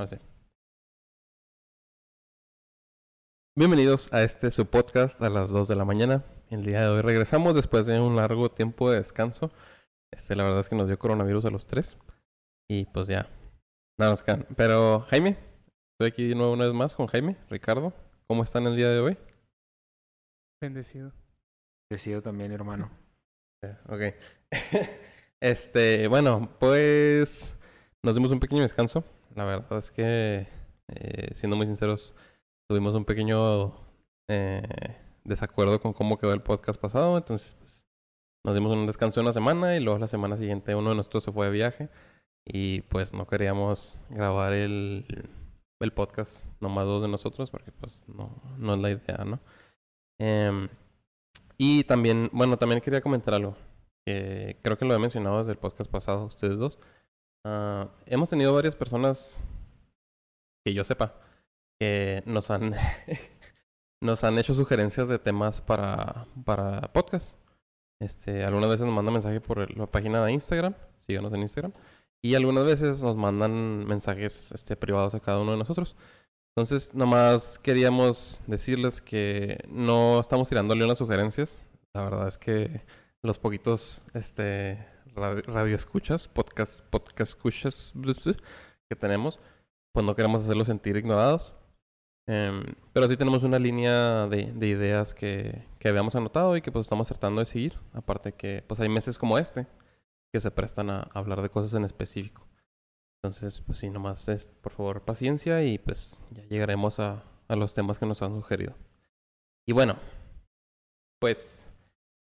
Así. Bienvenidos a este su podcast a las 2 de la mañana. El día de hoy regresamos después de un largo tiempo de descanso. Este, la verdad es que nos dio coronavirus a los tres. Y pues ya. Nada nos quedan. Pero, Jaime, estoy aquí de nuevo una vez más con Jaime, Ricardo. ¿Cómo están el día de hoy? Bendecido. Decido también, hermano. Ok. este, bueno, pues nos dimos un pequeño descanso. La verdad es que, eh, siendo muy sinceros, tuvimos un pequeño eh, desacuerdo con cómo quedó el podcast pasado. Entonces, pues, nos dimos un descanso de una semana y luego la semana siguiente uno de nosotros se fue de viaje. Y pues no queríamos grabar el, el podcast nomás dos de nosotros porque pues no, no es la idea, ¿no? Em, y también, bueno, también quería comentar algo. que creo que lo he mencionado desde el podcast pasado, ustedes dos. Ah, hemos tenido varias personas que yo sepa que nos han nos han hecho sugerencias de temas para, para podcast. Este, algunas veces nos mandan mensaje por la página de Instagram, síganos en Instagram, y algunas veces nos mandan mensajes este, privados a cada uno de nosotros. Entonces, nomás queríamos decirles que no estamos tirándole unas sugerencias. La verdad es que los poquitos este, radio, radio escuchas, podcast, podcast escuchas que tenemos, pues no queremos hacerlos sentir ignorados. Em, pero sí tenemos una línea de, de ideas que, que habíamos anotado y que pues estamos tratando de seguir. Aparte que pues hay meses como este que se prestan a hablar de cosas en específico. Entonces, pues sí, nomás es, por favor, paciencia y pues ya llegaremos a, a los temas que nos han sugerido. Y bueno, pues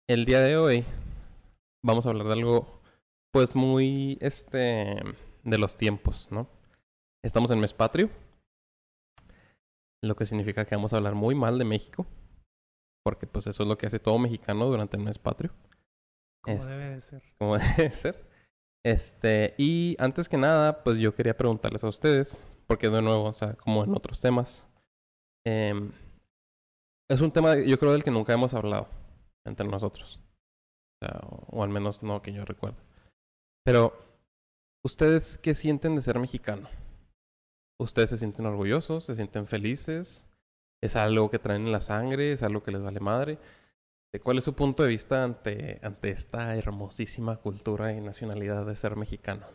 el día de hoy vamos a hablar de algo pues muy, este, de los tiempos, ¿no? Estamos en mes patrio, lo que significa que vamos a hablar muy mal de México, porque pues eso es lo que hace todo mexicano durante el mes patrio Como Este, debe de ser. como debe ser. Este, y antes que nada, pues yo quería preguntarles a ustedes, porque de nuevo, o sea, como en otros temas, em, es un tema, yo creo, del que nunca hemos hablado entre nosotros. O, sea, o, o al menos no que yo recuerde. Pero, ¿ustedes qué sienten de ser mexicano? ¿Ustedes se sienten orgullosos? ¿Se sienten felices? ¿Es algo que traen en la sangre? ¿Es algo que les vale madre? ¿De ¿Cuál es su punto de vista ante, ante esta hermosísima cultura y nacionalidad de ser mexicano?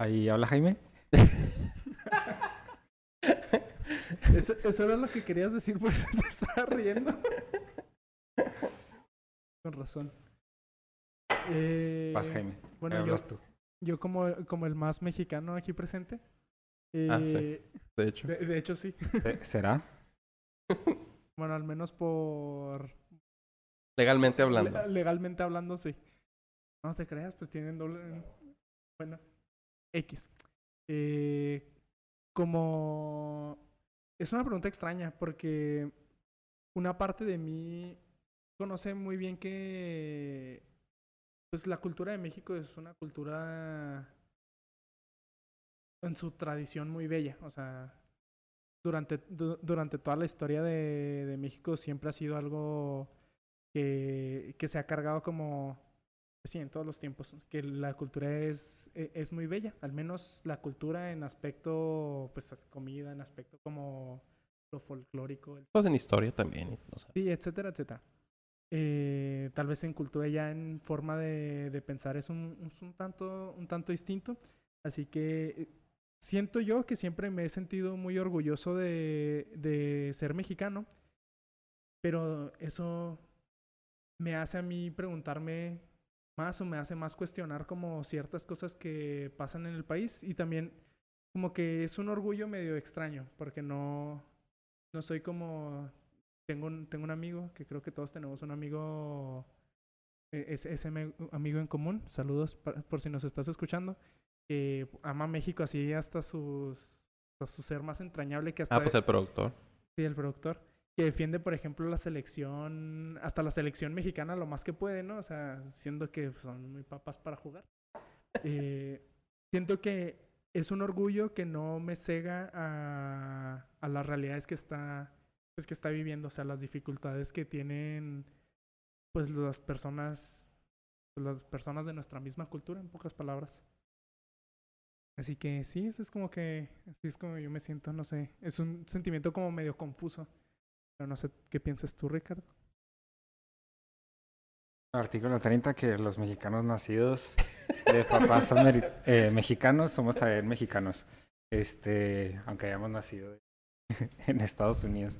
Ahí habla Jaime. Eso, eso era lo que querías decir, por eso te estaba riendo. Con razón. Eh, Vas, Jaime. Bueno, yo, hablas tú. yo como, como el más mexicano aquí presente. Ah, sí. eh, De hecho. de, de hecho, sí. Eh, ¿Será? Bueno, al menos por... Legalmente hablando. le- legalmente hablando, sí. No te creas, pues tienen doble... Bueno, X. Eh, como... Es una pregunta extraña porque una parte de mí conoce muy bien que pues la cultura de México es una cultura en su tradición muy bella. O sea, durante, du- durante toda la historia de, de México siempre ha sido algo que, que se ha cargado como, pues sí, en todos los tiempos, que la cultura es, e- es muy bella, al menos la cultura en aspecto, pues comida, en aspecto como lo folclórico, el Pues en historia también. o sea, Sí, etcétera, etcétera. Eh, tal vez en cultura ya en forma de, de pensar es un, un tanto, un tanto distinto. Así que eh, siento yo que siempre me he sentido muy orgulloso de, de ser mexicano. Pero eso me hace a mí preguntarme más o me hace más cuestionar como ciertas cosas que pasan en el país. Y también como que es un orgullo medio extraño, porque no, no soy como tengo un, tengo un amigo que creo que todos tenemos un amigo, es, ese amigo en común. Saludos por si nos estás escuchando. Que ama México así hasta sus hasta su ser más entrañable que hasta Ah, pues el productor. sí, el productor. Que defiende, por ejemplo, la selección, hasta la selección mexicana lo más que puede, ¿no? O sea, siendo que son muy papas para jugar. Eh, siento que es un orgullo que no me cega a, a las realidades que está, pues, que está viviendo, o sea, las dificultades que tienen, pues, las personas, pues, las personas de nuestra misma cultura, en pocas palabras. Así que sí, eso es como que, así es como yo me siento, no sé, es un sentimiento como medio confuso. Pero no sé qué piensas tú, Ricardo. Artículo 30 que los mexicanos nacidos de papás ameri- eh, mexicanos somos también mexicanos. Este, aunque hayamos nacido en Estados Unidos.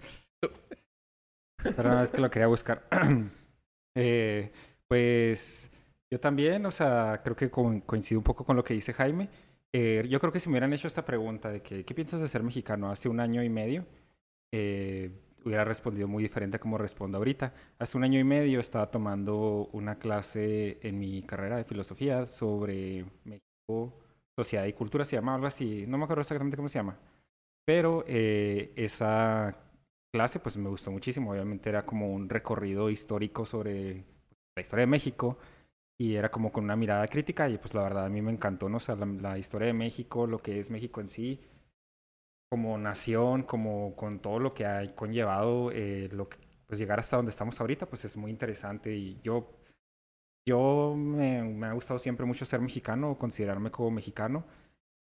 Pero no, es que lo quería buscar. Eh, pues yo también, o sea, creo que co- coincido un poco con lo que dice Jaime. Eh, yo creo que si me hubieran hecho esta pregunta de que, ¿qué piensas de ser mexicano hace un año y medio? Eh, hubiera respondido muy diferente a como respondo ahorita. Hace un año y medio estaba tomando una clase en mi carrera de filosofía sobre México, sociedad y cultura, se llama algo así, no me acuerdo exactamente cómo se llama. Pero eh, esa clase pues me gustó muchísimo, obviamente era como un recorrido histórico sobre la historia de México y era como con una mirada crítica y pues la verdad a mí me encantó, ¿no? O sea, la, la historia de México, lo que es México en sí, como nación, como con todo lo que ha conllevado, eh, lo que, pues llegar hasta donde estamos ahorita, pues es muy interesante y yo, yo me, me ha gustado siempre mucho ser mexicano, considerarme como mexicano.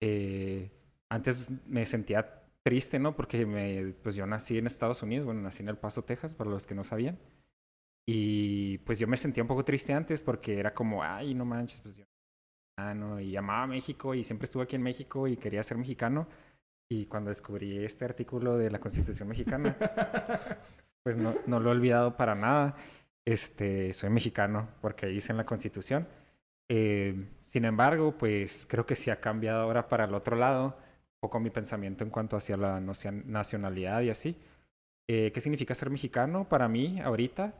Eh, antes me sentía triste, ¿no? Porque me, pues yo nací en Estados Unidos, bueno, nací en El Paso, Texas, para los que no sabían. Y pues yo me sentía un poco triste antes porque era como, ay, no manches, pues yo mexicano", y amaba México y siempre estuve aquí en México y quería ser mexicano. Y cuando descubrí este artículo de la Constitución mexicana, pues no, no lo he olvidado para nada. Este, soy mexicano porque dice en la Constitución. Eh, sin embargo, pues creo que sí ha cambiado ahora para el otro lado poco mi pensamiento en cuanto hacia la nacionalidad y así. Eh, ¿Qué significa ser mexicano para mí ahorita?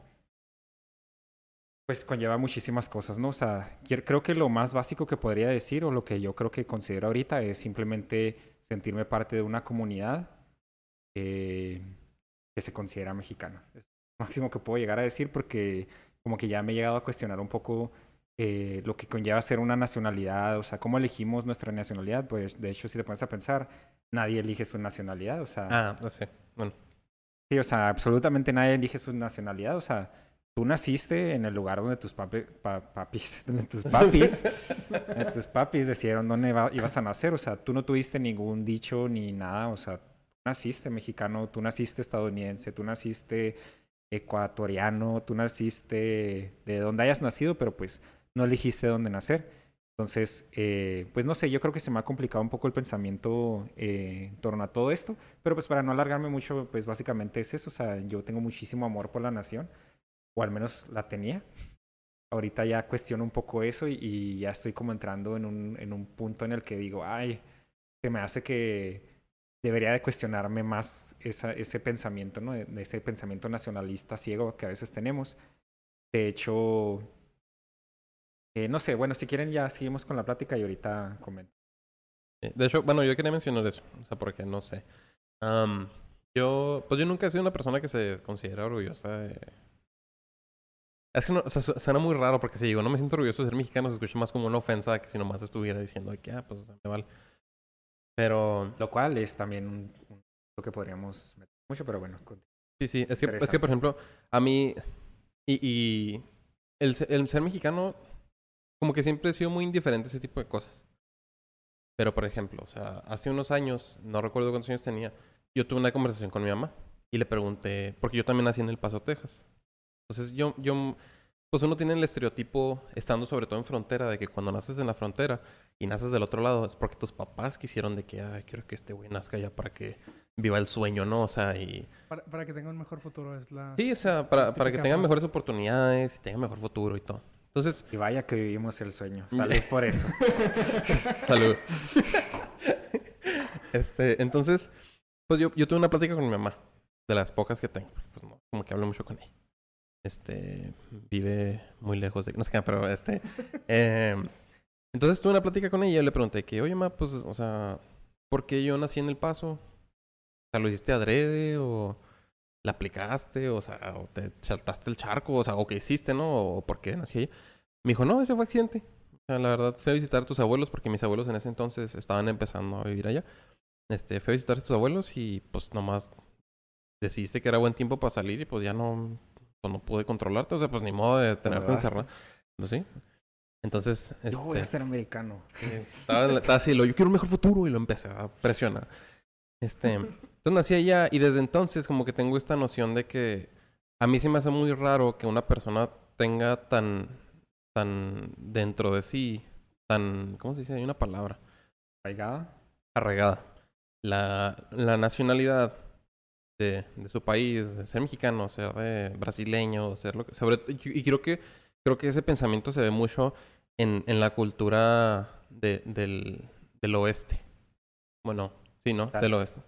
Pues conlleva muchísimas cosas, ¿no? O sea, creo que lo más básico que podría decir o lo que yo creo que considero ahorita es simplemente sentirme parte de una comunidad eh, que se considera mexicana. Es lo máximo que puedo llegar a decir porque como que ya me he llegado a cuestionar un poco eh, lo que conlleva ser una nacionalidad, o sea, cómo elegimos nuestra nacionalidad. Pues de hecho, si te pones a pensar, nadie elige su nacionalidad, o sea... Ah, no sé. Bueno, Sí, o sea, absolutamente nadie elige su nacionalidad. O sea, tú naciste en el lugar donde tus papi- pa- papis, donde tus papis, donde tus papis decidieron dónde iba- ibas a nacer. O sea, tú no tuviste ningún dicho ni nada. O sea, tú naciste mexicano, tú naciste estadounidense, tú naciste ecuatoriano, tú naciste de donde hayas nacido, pero pues no elegiste dónde nacer. Entonces, eh, pues no sé, yo creo que se me ha complicado un poco el pensamiento eh, en torno a todo esto, pero pues para no alargarme mucho, pues básicamente es eso, o sea, yo tengo muchísimo amor por la nación, o al menos la tenía. Ahorita ya cuestiono un poco eso y, y ya estoy como entrando en un, en un punto en el que digo, ay, se me hace que debería de cuestionarme más esa, ese pensamiento, ¿no? De, ese pensamiento nacionalista ciego que a veces tenemos. De hecho, eh, no sé, bueno, si quieren ya seguimos con la plática y ahorita comento. eh, de hecho, bueno, yo quería mencionar eso. O sea, porque no sé. Am, yo, pues yo nunca he sido una persona que se considera orgullosa de... Es que no, o sea, su- suena muy raro porque si digo, no me siento orgulloso de ser mexicano, se escucha más como una ofensa que si nomás estuviera diciendo que, ah, pues, o sea, me vale. Pero, Lo cual es también un, un- lo que podríamos meter mucho, pero bueno. sí, sí, es que, es que, por ejemplo, a mí, y, y el, el ser mexicano, como que siempre he sido muy indiferente a ese tipo de cosas. Pero, por ejemplo, o sea, hace unos años, no recuerdo cuántos años tenía, yo tuve una conversación con mi mamá y le pregunté, porque yo también nací en El Paso, Texas. Entonces, yo, yo, pues uno tiene el estereotipo, estando sobre todo en frontera, de que cuando naces en la frontera y naces del otro lado, es porque tus papás quisieron de que, ay, quiero que este güey nazca allá para que viva el sueño, ¿no? O sea, y... Para, para que tenga un mejor futuro es la... Sí, o sea, para, para que frase. mejores oportunidades y tengan mejor futuro y todo. Entonces, Y vaya que vivimos el sueño. Salud por eso. Salud. este, entonces, pues yo, yo tuve una plática con mi mamá, de las pocas que tengo, pues no, como que hablo mucho con ella. Este, vive muy lejos de, no sé qué, pero este, em, entonces tuve una plática con ella y yo le pregunté que, oye, ma, pues, o sea, ¿por qué yo nací en El Paso? O sea, ¿lo hiciste adrede o la aplicaste? O sea, o te saltaste el charco, o sea, o qué hiciste, ¿no? O por qué nací ahí. Me dijo, no, ese fue accidente. O sea, la verdad, fui a visitar a tus abuelos porque mis abuelos en ese entonces estaban empezando a vivir allá. Este, fui a visitar a tus abuelos y pues nomás decidiste que era buen tiempo para salir y pues ya no, pues, no pude controlarte. O sea, pues ni modo de tenerte encerrado. ¿No sí? Entonces, Yo voy a este, ser americano. estaba así, lo, yo quiero un mejor futuro y lo empecé a presionar. Este, entonces nací allá y desde entonces como que tengo esta noción de que a mí se me hace muy raro que una persona tenga tan, tan dentro de sí, tan, ¿cómo se dice? Hay una palabra, ¿Arraigada? arraigada. La, la nacionalidad de, de su país, de ser mexicano, ser de brasileño, ser lo que... Sobre, y creo que, creo que ese pensamiento se ve mucho en, en la cultura de- del, del oeste. Bueno, sí, ¿no? Claro. Del oeste.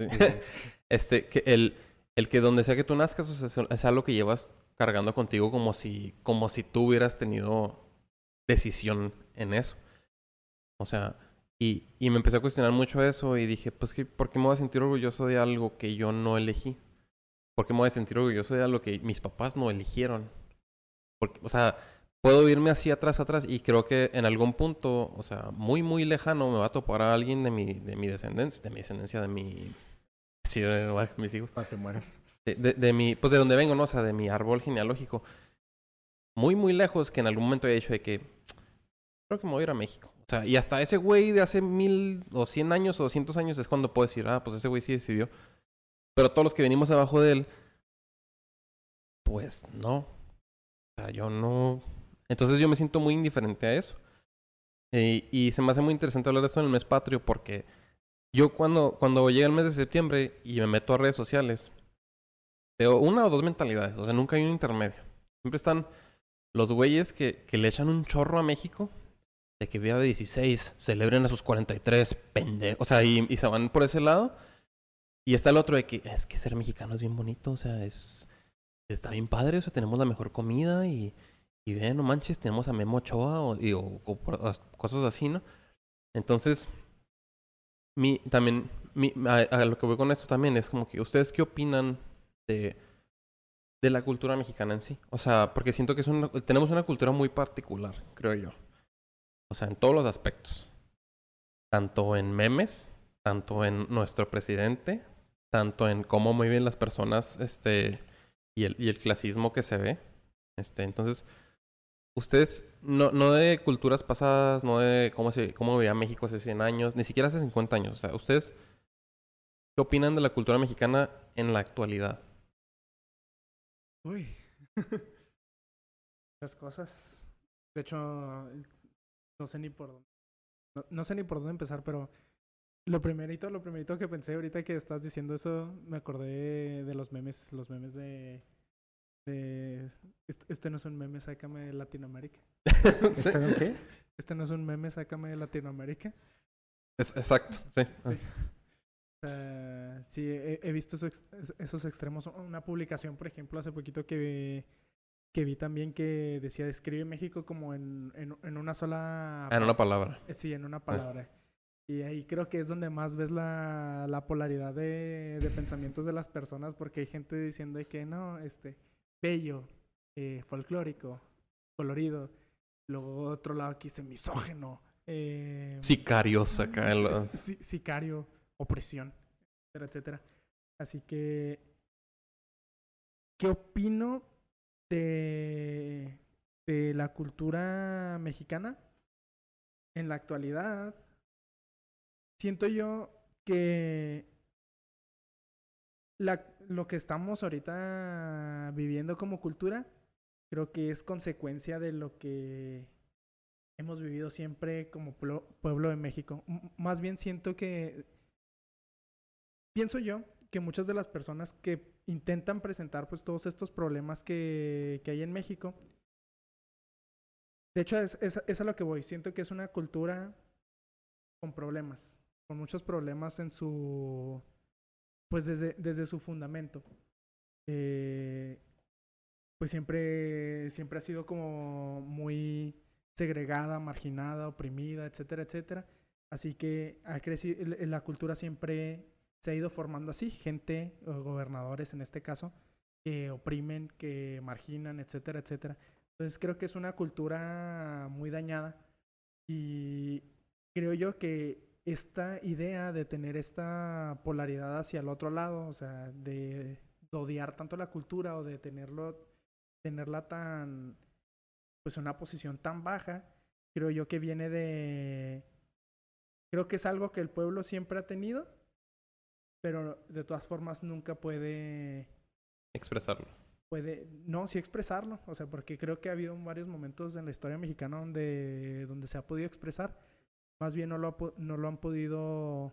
Sí. este, que el, el que donde sea que tú nazcas, o sea, es, algo que llevas cargando contigo como si, como si tú hubieras tenido decisión en eso. O sea, y, y me empecé a cuestionar mucho eso y dije, pues, ¿por qué me voy a sentir orgulloso de algo que yo no elegí? ¿Por qué me voy a sentir orgulloso de algo que mis papás no eligieron? Porque, o sea, puedo irme así atrás, atrás y creo que en algún punto, o sea, muy, muy lejano me va a topar a alguien de mi, de mi descendencia, de mi descendencia, de mi... Sí, de mis hijos Cuando te mueras. de, de, de mi, pues de donde vengo, ¿no? O sea, de mi árbol genealógico. Muy, muy lejos que en algún momento he dicho de que creo que me voy a ir a México. O sea, y hasta ese güey de hace mil o cien años o doscientos años es cuando puedo decir, ah, pues ese güey sí decidió. Pero todos los que venimos abajo de él, pues no. O sea, yo no. Entonces yo me siento muy indiferente a eso. Y, y se me hace muy interesante hablar de eso en el mes patrio porque yo cuando, cuando llega el mes de septiembre y me meto a redes sociales, veo una o dos mentalidades. O sea, nunca hay un intermedio. Siempre están los güeyes que, que le echan un chorro a México de que vea de 16, celebren a sus 43, pende. O sea, y, y se van por ese lado. Y está el otro de que es que ser mexicano es bien bonito, o sea, es está bien padre, o sea, tenemos la mejor comida y, y ve, no manches, tenemos a Memo Ochoa o, y- o- cosas así, ¿no? Entonces, también, a, lo que voy con esto también es como que, ¿ustedes qué opinan de, de la cultura mexicana en sí? O sea, porque siento que es tenemos una cultura muy particular, creo yo. O sea, en todos los aspectos. Tanto en memes, tanto en nuestro presidente, tanto en cómo viven las personas, este, y el, y el clasismo que se ve. Este, entonces, ustedes, no, no de culturas pasadas, no de cómo se, cómo veía México hace 100 años, ni siquiera hace 50 años. O sea, ustedes, ¿qué opinan de la cultura mexicana en la actualidad? Uy. Las cosas. De hecho, no sé ni por dónde. No, sé ni por dónde empezar, pero lo primerito, lo primerito que pensé ahorita que estás diciendo eso, me acordé de los memes, los memes de. De este, este no es un meme, sácame de Latinoamérica. ¿Está bien qué? Este no es un meme, sácame de Latinoamérica. Es- exacto, sí. Sí. Sea, sí, he, he visto esos, esos extremos. Una publicación, por ejemplo, hace poquito que, que vi también que decía describe México como en, en, en una sola... Ah, en una palabra. Eh, Sí, en una palabra. Y ahí creo que es donde más ves la, la polaridad de, de pensamientos de las personas, porque hay gente diciendo de que no, este, bello, eh, folclórico, colorido. Luego otro lado aquí dice misógeno. Eh, Sicarios acá. sicario, opresión, etcétera, etcétera. Así que, ¿qué opino de, de la cultura mexicana en la actualidad? Siento yo que la, lo que estamos ahorita viviendo como cultura, creo que es consecuencia de lo que hemos vivido siempre como pueblo, de México. Más bien siento que, pienso yo, que muchas de las personas que intentan presentar pues todos estos problemas que, que hay en México, de hecho es, es, es a lo que voy, siento que es una cultura con problemas, con muchos problemas en su, pues desde, desde su fundamento. Eh, pues siempre, siempre ha sido como muy segregada, marginada, oprimida, etcétera, etcétera. Así que ha crecido, la cultura siempre se ha ido formando así, gente, gobernadores en este caso, que oprimen, que marginan, etcétera, etcétera. Entonces creo que es una cultura muy dañada y creo yo que esta idea de tener esta polaridad hacia el otro lado, o sea, de odiar tanto la cultura o de tenerlo, tenerla tan pues una posición tan baja, creo yo que viene de... Creo que es algo que el pueblo siempre ha tenido, pero de todas formas nunca puede... Expresarlo. Puede, no, sí expresarlo, o sea, porque creo que ha habido varios momentos en la historia mexicana donde, donde se ha podido expresar, más bien no lo, ha, no lo han podido,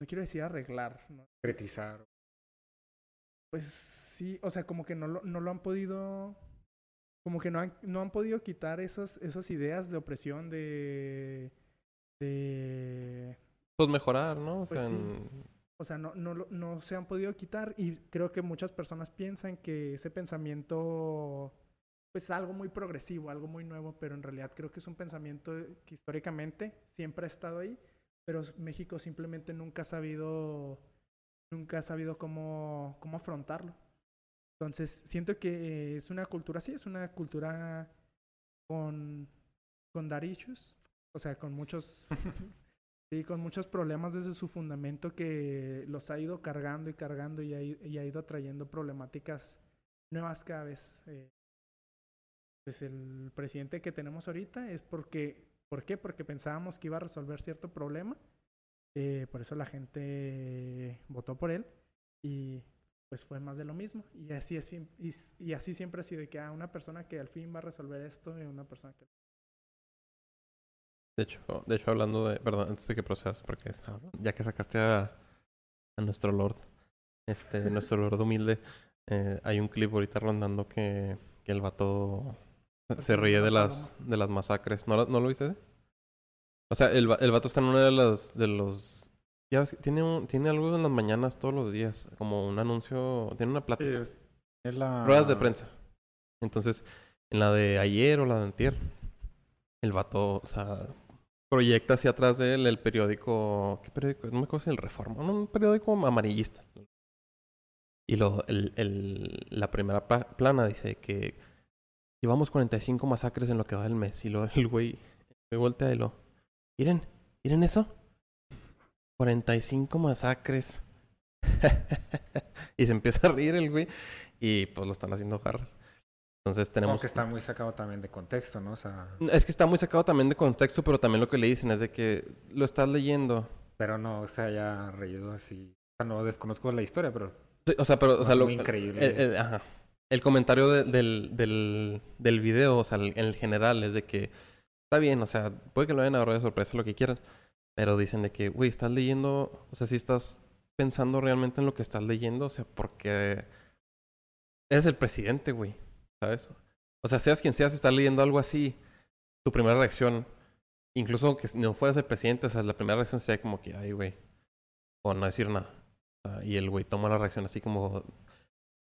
no quiero decir arreglar, ¿no? Cretizar. Pues sí, o sea, como que no lo, no lo han podido como que no han, no han podido quitar esas, esas ideas de opresión, de... de pues mejorar, ¿no? O sea, pues o sea no, no, no se han podido quitar y creo que muchas personas piensan que ese pensamiento pues es algo muy progresivo, algo muy nuevo, pero en realidad creo que es un pensamiento que históricamente siempre ha estado ahí, pero México simplemente nunca ha sabido, nunca ha sabido cómo, cómo afrontarlo. Entonces, siento que es una cultura, sí, es una cultura con, con darichos, o sea, con muchos, sí, con muchos problemas desde su fundamento que los ha ido cargando y cargando y ha, y ha ido trayendo problemáticas nuevas cada vez. Eh. Pues el presidente que tenemos ahorita es porque, ¿por qué? Porque pensábamos que iba a resolver cierto problema, eh, por eso la gente votó por él y pues fue más de lo mismo. Y así, es, y, así siempre ha sido, que a ah, una persona que al fin va a resolver esto y una persona que... De hecho, de hecho hablando de, perdón, antes de que procedas, porque ya que sacaste a, a nuestro Lord, este, nuestro Lord humilde, eh, hay un clip ahorita rondando que, que el vato se ríe de las, de las masacres. ¿No, ¿No lo viste? O sea, el, el vato está en una de las, de los ya tiene, un, tiene algo en las mañanas todos los días, como un anuncio, tiene una plática. es, la... Ruedas de prensa. Entonces, en la de ayer o la de antier, el vato, o sea, proyecta hacia atrás de él el periódico, ¿qué periódico? No me acuerdo si el Reforma, un periódico amarillista. Y lo, el, el, la primera plana dice que llevamos 45 masacres en lo que va del mes. Y lo, el güey me voltea y lo, ¿miren? ¿Miren eso? 45 masacres. y se empieza a reír el güey. Y pues lo están haciendo jarras. Entonces tenemos. que está muy sacado también de contexto, ¿no? O sea... Es que está muy sacado también de contexto, pero también lo que le dicen es de que lo estás leyendo. Pero no se haya reído así. O sea, no desconozco la historia, pero. o sea, pero. O sea, lo, increíble. El, ajá. El comentario del, del, del video, o sea, en el general, es de que está bien, o sea, puede que lo hayan agarrado de sorpresa, lo que quieran. Pero dicen de que, güey, estás leyendo, o sea, si estás pensando realmente en lo que estás leyendo, o sea, porque eres el presidente, güey, ¿sabes? O sea, seas quien seas, estás leyendo algo así, tu primera reacción, incluso que no fueras el presidente, o sea, la primera reacción sería como que, ay, güey, o no decir nada. y el güey toma la reacción así como,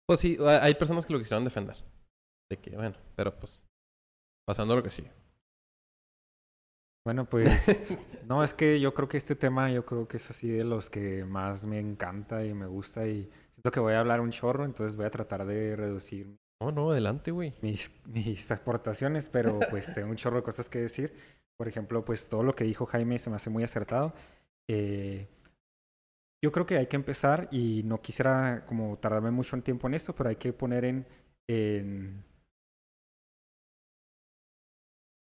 pues sí, hay personas que lo quisieron defender. De que, bueno, pero pues, pasando lo que sigue. Bueno, pues no, es que yo creo que este tema yo creo que es así de los que más me encanta y me gusta y siento que voy a hablar un chorro, entonces voy a tratar de reducir. No, no, adelante, güey. Mis, mis aportaciones, pero pues tengo un chorro de cosas que decir. Por ejemplo, pues todo lo que dijo Jaime se me hace muy acertado. Eh, yo creo que hay que empezar y no quisiera como tardarme mucho en tiempo en esto, pero hay que poner en,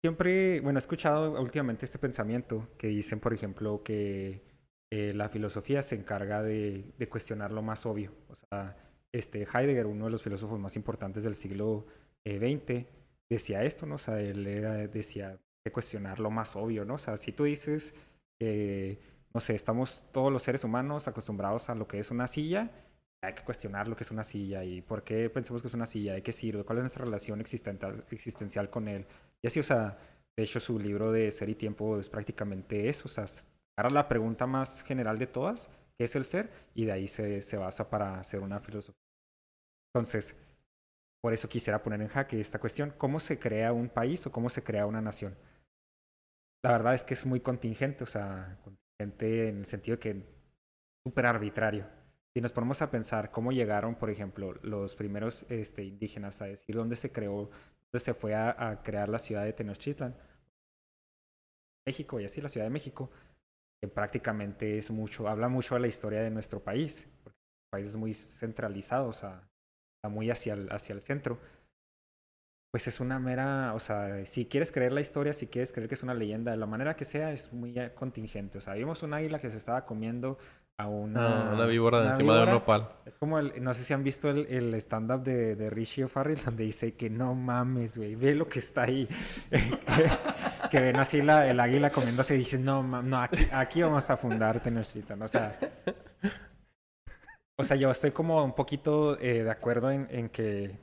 Siempre, bueno, he escuchado últimamente este pensamiento que dicen, por ejemplo, que eh, la filosofía se encarga de, cuestionar lo más obvio. O sea, este Heidegger, uno de los filósofos más importantes del siglo XX, eh, decía esto, ¿no? O sea, él decía de cuestionar lo más obvio, ¿no? O sea, si tú dices que, no sé, estamos todos los seres humanos acostumbrados a lo que es una silla, hay que cuestionar lo que es una silla y por qué pensamos que es una silla, de qué sirve, cuál es nuestra relación existencial con él. Y así, o sea, de hecho su libro de Ser y Tiempo es prácticamente eso, o sea, ahora la pregunta más general de todas, ¿qué es el ser? Y de ahí se, se basa para hacer una filosofía. Entonces, por eso quisiera poner en jaque esta cuestión, ¿cómo se crea un país o cómo se crea una nación? La verdad es que es muy contingente, o sea, contingente en el sentido que es súper arbitrario si nos ponemos a pensar cómo llegaron, por ejemplo, los primeros este, indígenas a decir dónde se creó, dónde se fue a, crear la ciudad de Tenochtitlan, México y así la Ciudad de México, que prácticamente es mucho, habla mucho de la historia de nuestro país, porque el país muy centralizado, o muy hacia el centro. Pues es una mera, o sea, si quieres creer la historia, si quieres creer que es una leyenda, de la manera que sea, es muy eh, contingente. O sea, vimos un águila que se estaba comiendo a una, Ah, una víbora de una encima de un nopal. Es como, el, no sé si han visto el, el stand-up de, de Richie O'Farrell, donde dice que no mames, güey, ve lo que está ahí. que, que ven así la, el águila comiéndose y dicen, no, mam- no aquí, aquí vamos a fundar Tenochtitlan. O sea, o sea, yo estoy como un poquito eh, de acuerdo en, en que,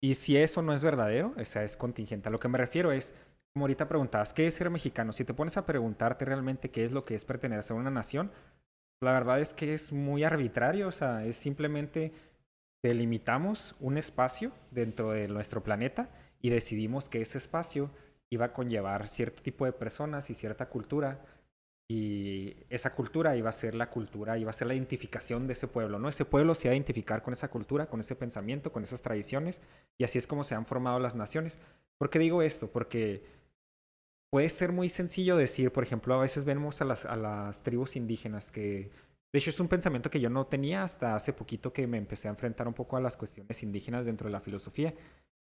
y si eso no es verdadero, o sea, es contingente. A lo que me refiero es, como ahorita preguntabas, ¿qué es ser mexicano? Si te pones a preguntarte realmente qué es lo que es pertenecer a una nación, la verdad es que es muy arbitrario, o sea, es simplemente delimitamos un espacio dentro de nuestro planeta y decidimos que ese espacio iba a conllevar cierto tipo de personas y cierta cultura y esa cultura iba a ser la cultura, iba a ser la identificación de ese pueblo, ¿no? Ese pueblo se iba a identificar con esa cultura, con ese pensamiento, con esas tradiciones y así es como se han formado las naciones. ¿Por qué digo esto? Porque puede ser muy sencillo decir, por ejemplo, a veces vemos a las, a las tribus indígenas que, de hecho, es un pensamiento que yo no tenía hasta hace poquito que me empecé a enfrentar un poco a las cuestiones indígenas dentro de la filosofía.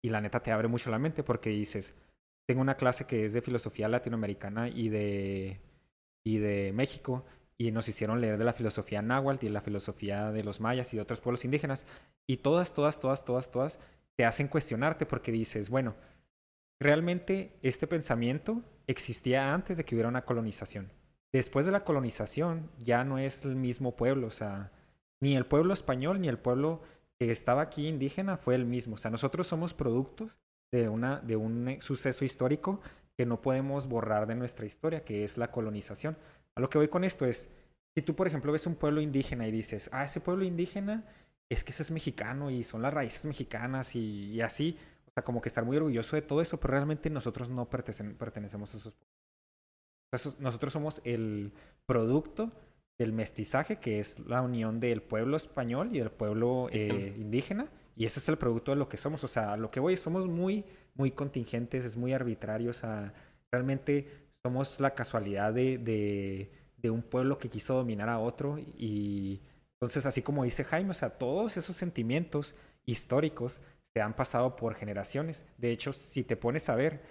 Y la neta te abre mucho la mente porque dices, tengo una clase que es de filosofía latinoamericana y de, y de México y nos hicieron leer de la filosofía náhuatl y la filosofía de los mayas y de otros pueblos indígenas. Y todas, todas, todas, todas, todas te hacen cuestionarte porque dices, bueno, realmente este pensamiento existía antes de que hubiera una colonización. Después de la colonización ya no es el mismo pueblo, o sea, ni el pueblo español ni el pueblo que estaba aquí indígena fue el mismo. O sea, nosotros somos productos de, una, de un suceso histórico que no podemos borrar de nuestra historia, que es la colonización. A lo que voy con esto es, si tú, por ejemplo, ves un pueblo indígena y dices, ah, ese pueblo indígena es que ese es mexicano y son las raíces mexicanas y, y así, o sea, como que estar muy orgulloso de todo eso, pero realmente nosotros no pertenecen- pertenecemos a esos pueblos. Entonces, nosotros somos el producto del mestizaje, que es la unión del pueblo español y del pueblo eh, indígena, y ese es el producto de lo que somos. O sea, a lo que voy, somos muy, muy contingentes, es muy arbitrario, o sea, realmente somos la casualidad de, un pueblo que quiso dominar a otro, y entonces, así como dice Jaime, o sea, todos esos sentimientos históricos se han pasado por generaciones. De hecho, si te pones a ver,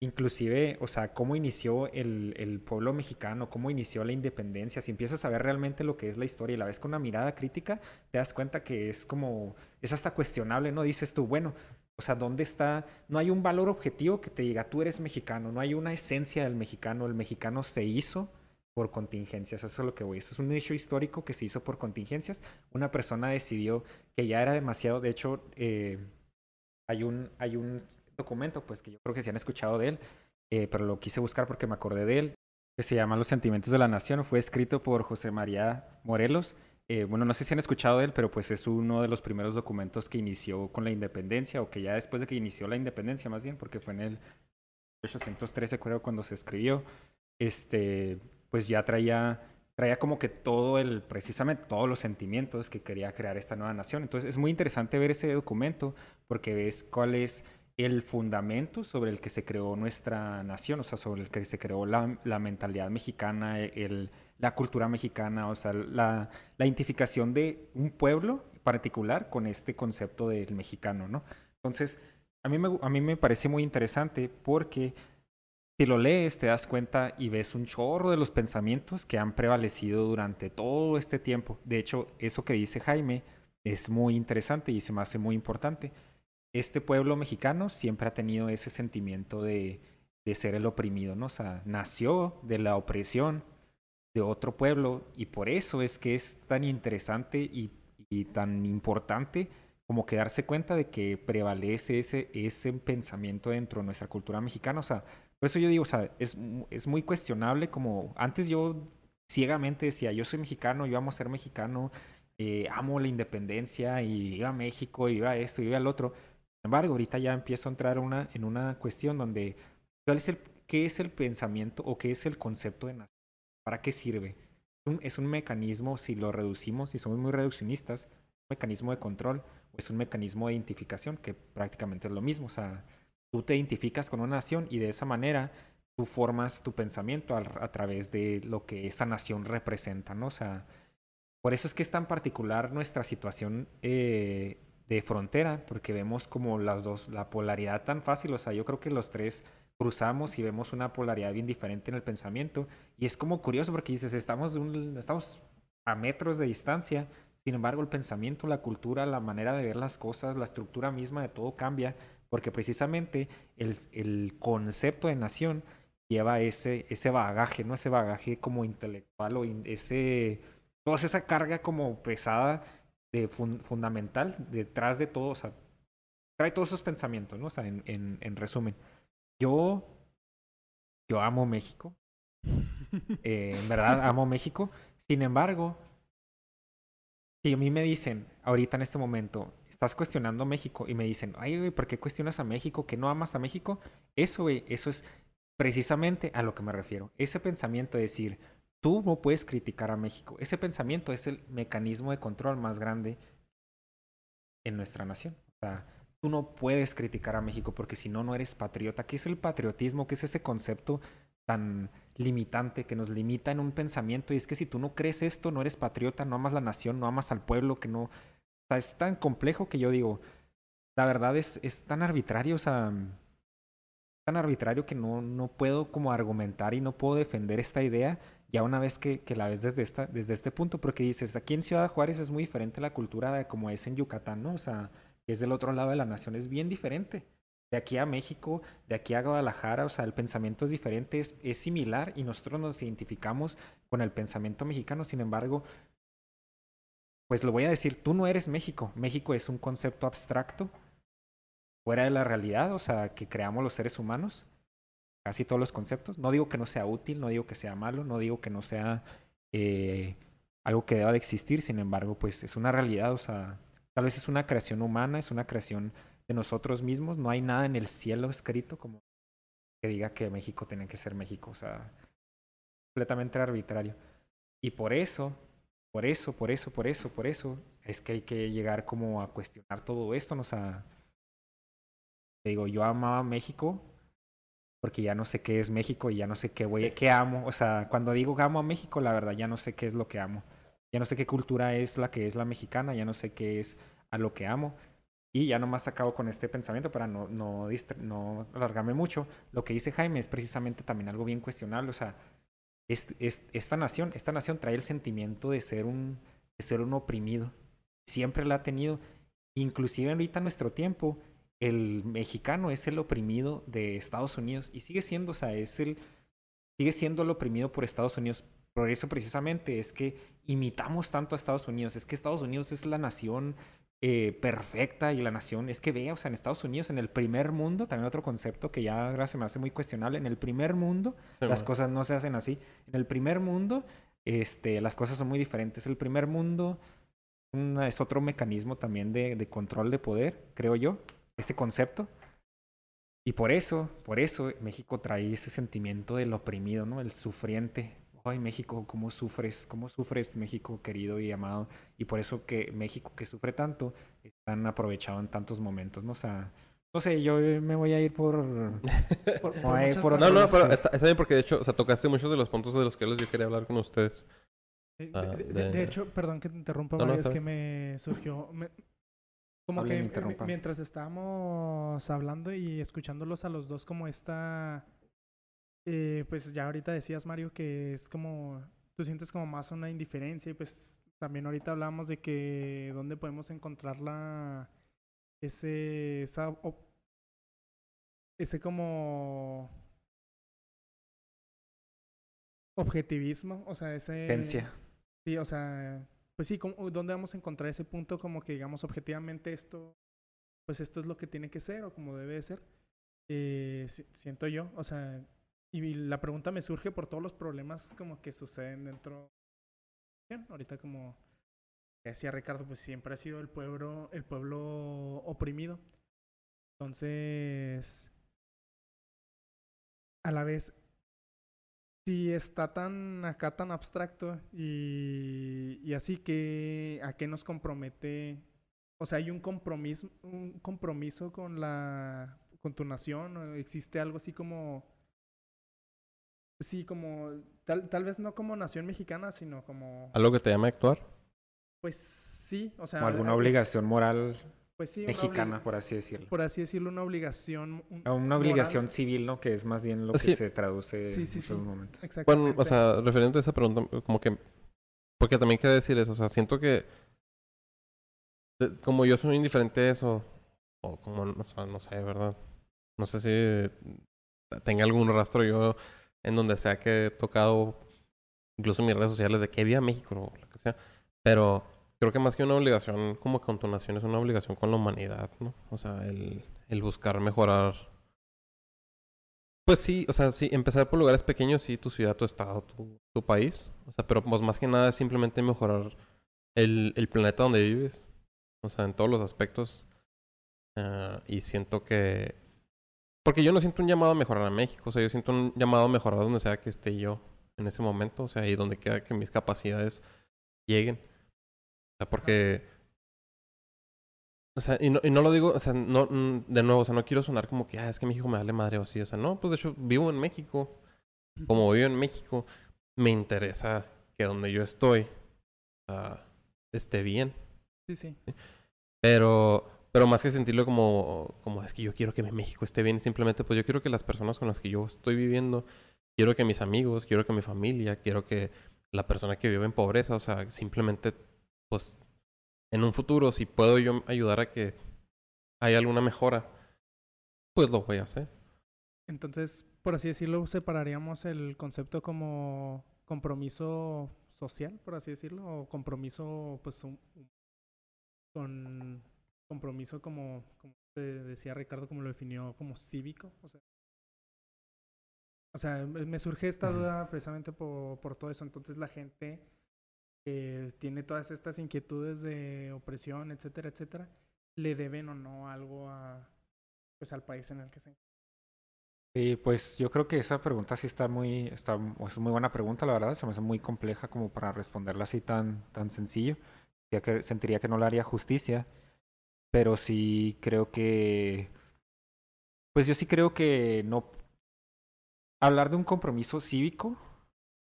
inclusive, o sea, cómo inició el, el pueblo mexicano, cómo inició la independencia, si empiezas a ver realmente lo que es la historia y la ves con una mirada crítica, te das cuenta que es como, es hasta cuestionable, ¿no? Dices tú, bueno, o sea, ¿dónde está? No hay un valor objetivo que te diga, tú eres mexicano, no hay una esencia del mexicano, el mexicano se hizo por contingencias, eso es lo que voy, eso es un hecho histórico que se hizo por contingencias, una persona decidió que ya era demasiado, de hecho, eh, hay un, hay un documento, pues que yo creo que se han escuchado de él, eh, pero lo quise buscar porque me acordé de él, que se llama Los Sentimientos de la Nación, fue escrito por José María Morelos. Eh, bueno, no sé si han escuchado de él, pero pues es uno de los primeros documentos que inició con la independencia, o que ya después de que inició la independencia más bien, porque fue en el 1813 creo cuando se escribió, este, pues ya traía, traía como que todo el, precisamente todos los sentimientos que quería crear esta nueva nación. Entonces es muy interesante ver ese documento porque ves cuál es el fundamento sobre el que se creó nuestra nación, o sea, sobre el que se creó la, la mentalidad mexicana, el, la cultura mexicana, o sea, la, la identificación de un pueblo particular con este concepto del mexicano, ¿no? Entonces, a mí me, a mí me parece muy interesante porque si lo lees te das cuenta y ves un chorro de los pensamientos que han prevalecido durante todo este tiempo. De hecho, eso que dice Jaime es muy interesante y se me hace muy importante este pueblo mexicano siempre ha tenido ese sentimiento de, de, ser el oprimido, ¿no? O sea, nació de la opresión de otro pueblo y por eso es que es tan interesante y, tan importante como que darse cuenta de que prevalece ese, ese pensamiento dentro de nuestra cultura mexicana. O sea, por eso yo digo, o sea, es, es muy cuestionable como antes yo ciegamente decía, yo soy mexicano, yo amo ser mexicano, eh, amo la independencia y iba a México, iba a esto, iba al otro. Sin embargo, ahorita ya empiezo a entrar una, en una cuestión donde, ¿cuál es el, ¿qué es el pensamiento o qué es el concepto de nación? ¿Para qué sirve? ¿Es un, mecanismo, si lo reducimos, si somos muy reduccionistas, un mecanismo de control o es un mecanismo de identificación, que prácticamente es lo mismo. O sea, tú te identificas con una nación y de esa manera tú formas tu pensamiento a, a través de lo que esa nación representa, ¿no? O sea, por eso es que es tan particular nuestra situación eh, de frontera, porque vemos como las dos, la polaridad tan fácil, o sea, yo creo que los tres cruzamos y vemos una polaridad bien diferente en el pensamiento, y es como curioso porque dices, estamos, estamos a metros de distancia, sin embargo el pensamiento, la cultura, la manera de ver las cosas, la estructura misma de todo cambia, porque precisamente el, el concepto de nación lleva ese, ese bagaje, ¿no? Ese bagaje como intelectual o ese, toda esa carga como pesada de fun- fundamental detrás de todo, o sea, trae todos esos pensamientos, ¿no? O sea, en, en, en resumen, yo, yo amo México, eh, en verdad amo México, sin embargo, si a mí me dicen ahorita en este momento, estás cuestionando México y me dicen, ay, güey, ¿por qué cuestionas a México? ¿Que no amas a México? Eso, güey, eso es precisamente a lo que me refiero. Ese pensamiento de decir, tú no puedes criticar a México. Ese pensamiento es el mecanismo de control más grande en nuestra nación. O sea, tú no puedes criticar a México porque si no, no eres patriota. ¿Qué es el patriotismo? ¿Qué es ese concepto tan limitante que nos limita en un pensamiento? Y es que si tú no crees esto, no eres patriota, no amas la nación, no amas al pueblo, que no... O sea, es tan complejo que yo digo, la verdad es, es tan arbitrario, o sea, tan arbitrario que no, no puedo como argumentar y no puedo defender esta idea ya una vez que, que la ves desde, esta, desde este punto, porque dices, aquí en Ciudad Juárez es muy diferente la cultura de como es en Yucatán, ¿no? O sea, es del otro lado de la nación, es bien diferente. De aquí a México, de aquí a Guadalajara, o sea, el pensamiento es diferente, es, es similar y nosotros nos identificamos con el pensamiento mexicano, sin embargo, pues lo voy a decir, tú no eres México, México es un concepto abstracto fuera de la realidad, o sea, que creamos los seres humanos, casi todos los conceptos. No digo que no sea útil, no digo que sea malo, no digo que no sea eh, algo que deba de existir, sin embargo, pues es una realidad, o sea, tal vez es una creación humana, es una creación de nosotros mismos, no hay nada en el cielo escrito como que diga que México tiene que ser México, o sea, completamente arbitrario. Y por eso, por eso, por eso, por eso, por eso, es que hay que llegar como a cuestionar todo esto, ¿no? o sea, te digo, yo amaba México porque ya no sé qué es México y ya no sé qué voy, qué amo. O sea, cuando digo amo a México, la verdad ya no sé qué es lo que amo. Ya no sé qué cultura es la que es la mexicana, ya no sé qué es a lo que amo. Y ya nomás acabo con este pensamiento para no, no, no alargarme mucho. Lo que dice Jaime es precisamente también algo bien cuestionable. O sea, es, es- esta nación, esta nación trae el sentimiento de ser un, de ser un oprimido. Siempre la ha tenido. Inclusive ahorita en nuestro tiempo, el mexicano es el oprimido de Estados Unidos y sigue siendo, o sea, es el, sigue siendo el oprimido por Estados Unidos. Por eso precisamente es que imitamos tanto a Estados Unidos. Es que Estados Unidos es la nación eh, perfecta y la nación, es que vea, o sea, en Estados Unidos, en el primer mundo, también otro concepto que ya ahora se me hace muy cuestionable, en el primer mundo las cosas no se hacen así. En el primer mundo, este, las cosas son muy diferentes. El primer mundo una- es otro mecanismo también de, de control de poder, creo yo, ese concepto. Y por eso, por eso México trae ese sentimiento del oprimido, ¿no? El sufriente. Ay, México, ¿cómo sufres? ¿Cómo sufres, México querido y amado? Y por eso que México que sufre tanto es tan aprovechado en tantos momentos, ¿no? O sea, no sé, yo me voy a ir por... Por- por Ay, muchas por No, no, pero está, está bien porque de hecho, o sea, tocaste muchos de los puntos de los que yo quería hablar con ustedes. Eh, Ah, de, de- de de- hecho, perdón que te interrumpa, No, no, Mario, es que me surgió. me- como Hablen, que eh, mientras estábamos hablando y escuchándolos a los dos, como esta. Eh, pues ya ahorita decías, Mario, que es como. Tú sientes como más una indiferencia y pues también ahorita hablamos de que dónde podemos encontrar la. Ese. Esa, ese como. Objetivismo, o sea, ese. Esencia. Sí, o sea, pues sí, ¿cómo- ¿dónde vamos a encontrar ese punto como que digamos objetivamente esto, pues esto es lo que tiene que ser o como debe de ser? Eh, si- siento yo, o sea, y la pregunta me surge por todos los problemas como que suceden dentro. Ahorita como decía Ricardo, pues siempre ha sido el pueblo, el pueblo oprimido. Entonces, a la vez, si está tan acá, tan abstracto y, así que a qué nos compromete, o sea, hay un compromiso, un compromiso con la, con tu nación, ¿o existe algo así como, sí, como, tal, tal vez no como nación mexicana, sino como, ¿Algo que te llama a actuar? pues sí, o sea, O alguna a- obligación moral. pues sí, mexicana, por así decirlo. por así decirlo, una obligación. un- A Una moral. obligación civil, ¿no? Que es más bien lo que, se traduce Sí, en sí. momentos. Exactamente. Bueno, o sea, referente a esa pregunta, como que... Porque también quiero decir eso, o sea, siento que... de- como yo soy indiferente a eso, o como, o sea, no sé, ¿verdad? No sé si tenga algún rastro yo en donde sea que he tocado, incluso en mis redes sociales, de que viva México o lo que sea. Pero creo que más que una obligación como con tu nación es una obligación con la humanidad, ¿no? O sea, el, el buscar mejorar. Pues sí, o sea, sí, empezar por lugares pequeños, sí, tu ciudad, tu estado, tu, tu país. O sea, pero pues más que nada es simplemente mejorar el, el planeta donde vives. O sea, en todos los aspectos. Ah, y siento que... Porque yo no siento un llamado a mejorar a México. O sea, yo siento un llamado a mejorar donde sea que esté yo en ese momento. O sea, y donde quiera que mis capacidades lleguen. O sea, porque... O sea, y no, y no lo digo, o sea, no, mm, de nuevo, o sea, no quiero sonar como que, ah, es que México me vale madre o así. O sea, no, pues de hecho, vivo en México. Como vivo en México, me interesa que donde yo estoy ah, esté bien. Sí, sí. Pero, pero más que sentirlo como, como es que yo quiero que mi México esté bien, simplemente pues yo quiero que las personas con las que yo estoy viviendo, quiero que mis amigos, quiero que mi familia, quiero que la persona que vive en pobreza, o sea, simplemente pues en un futuro, si puedo yo ayudar a que haya alguna mejora, pues lo voy a hacer. Entonces, por así decirlo, separaríamos el concepto como compromiso social, por así decirlo, o compromiso, pues, un- con compromiso como, como te decía Ricardo, como lo definió como cívico. O sea, o sea me surge esta duda precisamente por, por todo eso. Entonces, la gente que tiene todas estas inquietudes de opresión, etcétera, etcétera, le deben o no algo a, pues, al país en el que se Sí, pues yo creo que esa pregunta sí está muy, está, es muy buena pregunta, la verdad. Se me hace muy compleja como para responderla así tan, tan sencillo. Ya que sentiría que no le haría justicia. Pero sí creo que, pues yo sí creo que no. Hablar de un compromiso cívico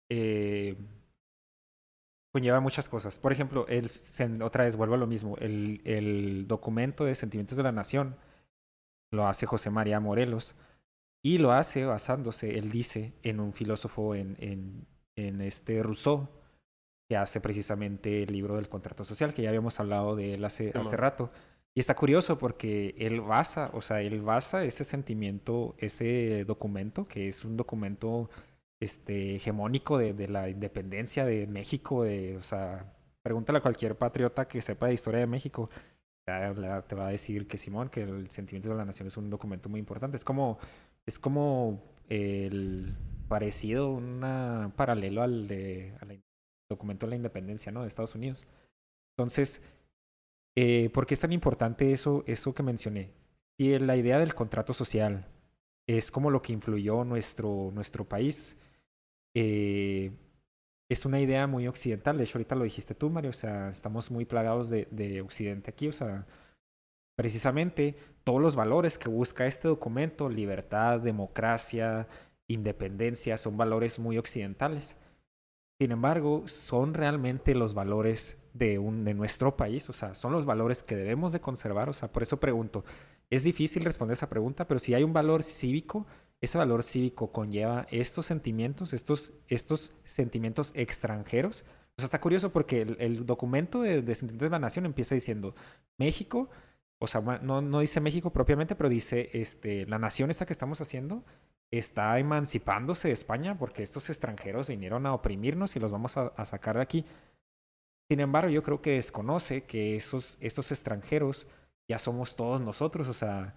eh, conlleva muchas cosas. Por ejemplo, el, otra vez vuelvo a lo mismo. El, el documento de Sentimientos de la Nación lo hace José María Morelos. Y lo hace basándose, él dice, en un filósofo, en, en, en este Rousseau, que hace precisamente el libro del contrato social, que ya habíamos hablado de él hace, Sí, hace rato. Y está curioso porque él basa, o sea, él basa ese sentimiento, ese documento, que es un documento este, hegemónico de, de la independencia de México, de, o sea, pregúntale a cualquier patriota que sepa de historia de México, te va a decir que Simón, que el Sentimiento de la Nación es un documento muy importante. Es como, es como el parecido, un paralelo al de documento de la independencia, ¿no? De Estados Unidos. Entonces, eh, ¿por qué es tan importante eso, eso que mencioné? Si la idea del contrato social es como lo que influyó nuestro, nuestro país, eh, es una idea muy occidental. De hecho, ahorita lo dijiste tú, Mario. O sea, estamos muy plagados de, de Occidente aquí. O sea, precisamente todos los valores que busca este documento, libertad, democracia, independencia, son valores muy occidentales. Sin embargo, son realmente los valores de, un, de nuestro país, o sea, son los valores que debemos de conservar, o sea, por eso pregunto, es difícil responder esa pregunta, pero si hay un valor cívico, ese valor cívico conlleva estos sentimientos, estos, estos sentimientos extranjeros. O sea, está curioso porque el, documento de, de Sentimientos de la Nación empieza diciendo México, o sea, no, no dice México propiamente, pero dice este, la nación esta que estamos haciendo está emancipándose de España porque estos extranjeros vinieron a oprimirnos y los vamos a sacar de aquí. Sin embargo, yo creo que desconoce que esos, estos extranjeros ya somos todos nosotros, o sea,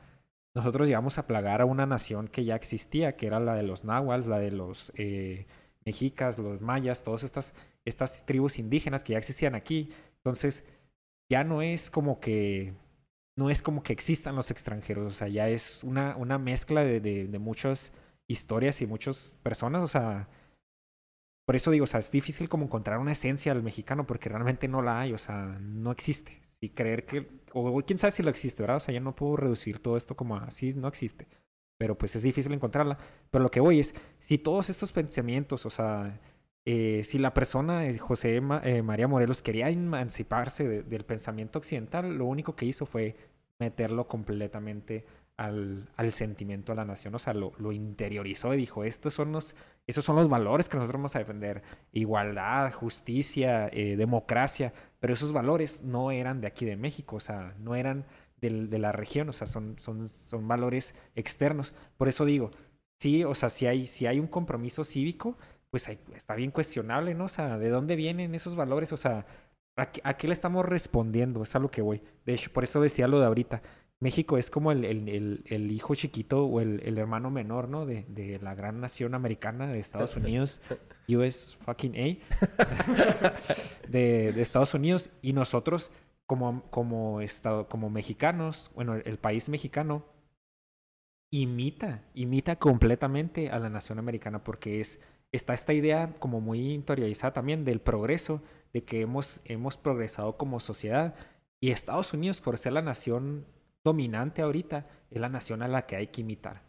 nosotros llegamos a plagar a una nación que ya existía, que era la de los náhuatl, la de los eh, mexicas, los mayas, todas estas, estas tribus indígenas que ya existían aquí. Entonces, ya no es como que no es como que existan los extranjeros, o sea, ya es una, una mezcla de, de, de muchas historias y muchas personas, o sea, por eso digo, o sea, es difícil como encontrar una esencia del mexicano porque realmente no la hay, o sea, no existe. Y creer que, o quién sabe si lo existe, ¿verdad? O sea, ya no puedo reducir todo esto como así, no existe. Pero pues es difícil encontrarla. Pero lo que voy es, si todos estos pensamientos, o sea, eh, si la persona, eh, José eh, María Morelos, quería emanciparse de- del pensamiento occidental, lo único que hizo fue meterlo completamente al, al sentimiento de la nación, o sea, lo, lo interiorizó y dijo, estos son los, esos son los valores que nosotros vamos a defender, igualdad, justicia, eh, democracia, pero esos valores no eran de aquí de México, o sea, no eran de la región, o sea, son, son, son valores externos. Por eso digo, sí, o sea, si hay, si hay un compromiso cívico, pues hay- está bien cuestionable, ¿no? O sea, ¿de dónde vienen esos valores? O sea, ¿a qué, a qué le estamos respondiendo? Es a lo que voy. De hecho, por eso decía lo de ahorita. México es como el, el- el- el hijo chiquito o el, el hermano menor, ¿no? De, de la gran nación americana de Estados Unidos, US fucking A, de, de Estados Unidos. Y nosotros, como, como, estado, como mexicanos, bueno, el, el país mexicano, imita, imita completamente a la nación americana porque es, está esta idea como muy interiorizada también del progreso, de que hemos, hemos progresado como sociedad. Y Estados Unidos, por ser la nación dominante ahorita, es la nación a la que hay que imitar.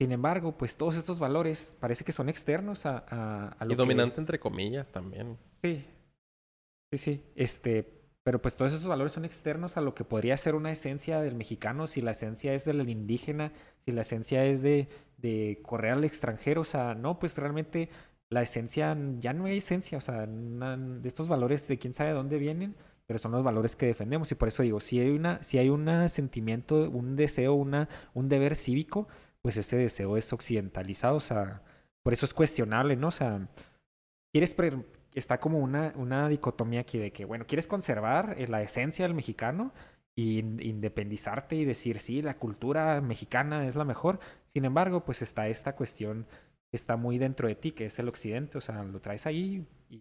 Sin embargo, pues todos estos valores parece que son externos a, a, a lo Y que- dominante entre comillas también. Sí. Sí, sí. Este, pero pues todos esos valores son externos a lo que podría ser una esencia del mexicano, si la esencia es del indígena, si la esencia es de, de correr al extranjero, o sea, no, pues realmente la esencia, ya no hay esencia, o sea, de estos valores de quién sabe dónde vienen, pero son los valores que defendemos y por eso digo, si hay una, si hay un sentimiento, un deseo, una, un deber cívico, pues ese deseo es occidentalizado, o sea, por eso es cuestionable, ¿no? O sea, quieres está como una, una dicotomía aquí de que, bueno, quieres conservar eh, la esencia del mexicano y in- independizarte y decir, sí, la cultura mexicana es la mejor. Sin embargo, pues está esta cuestión que está muy dentro de ti, que es el occidente, o sea, lo traes ahí y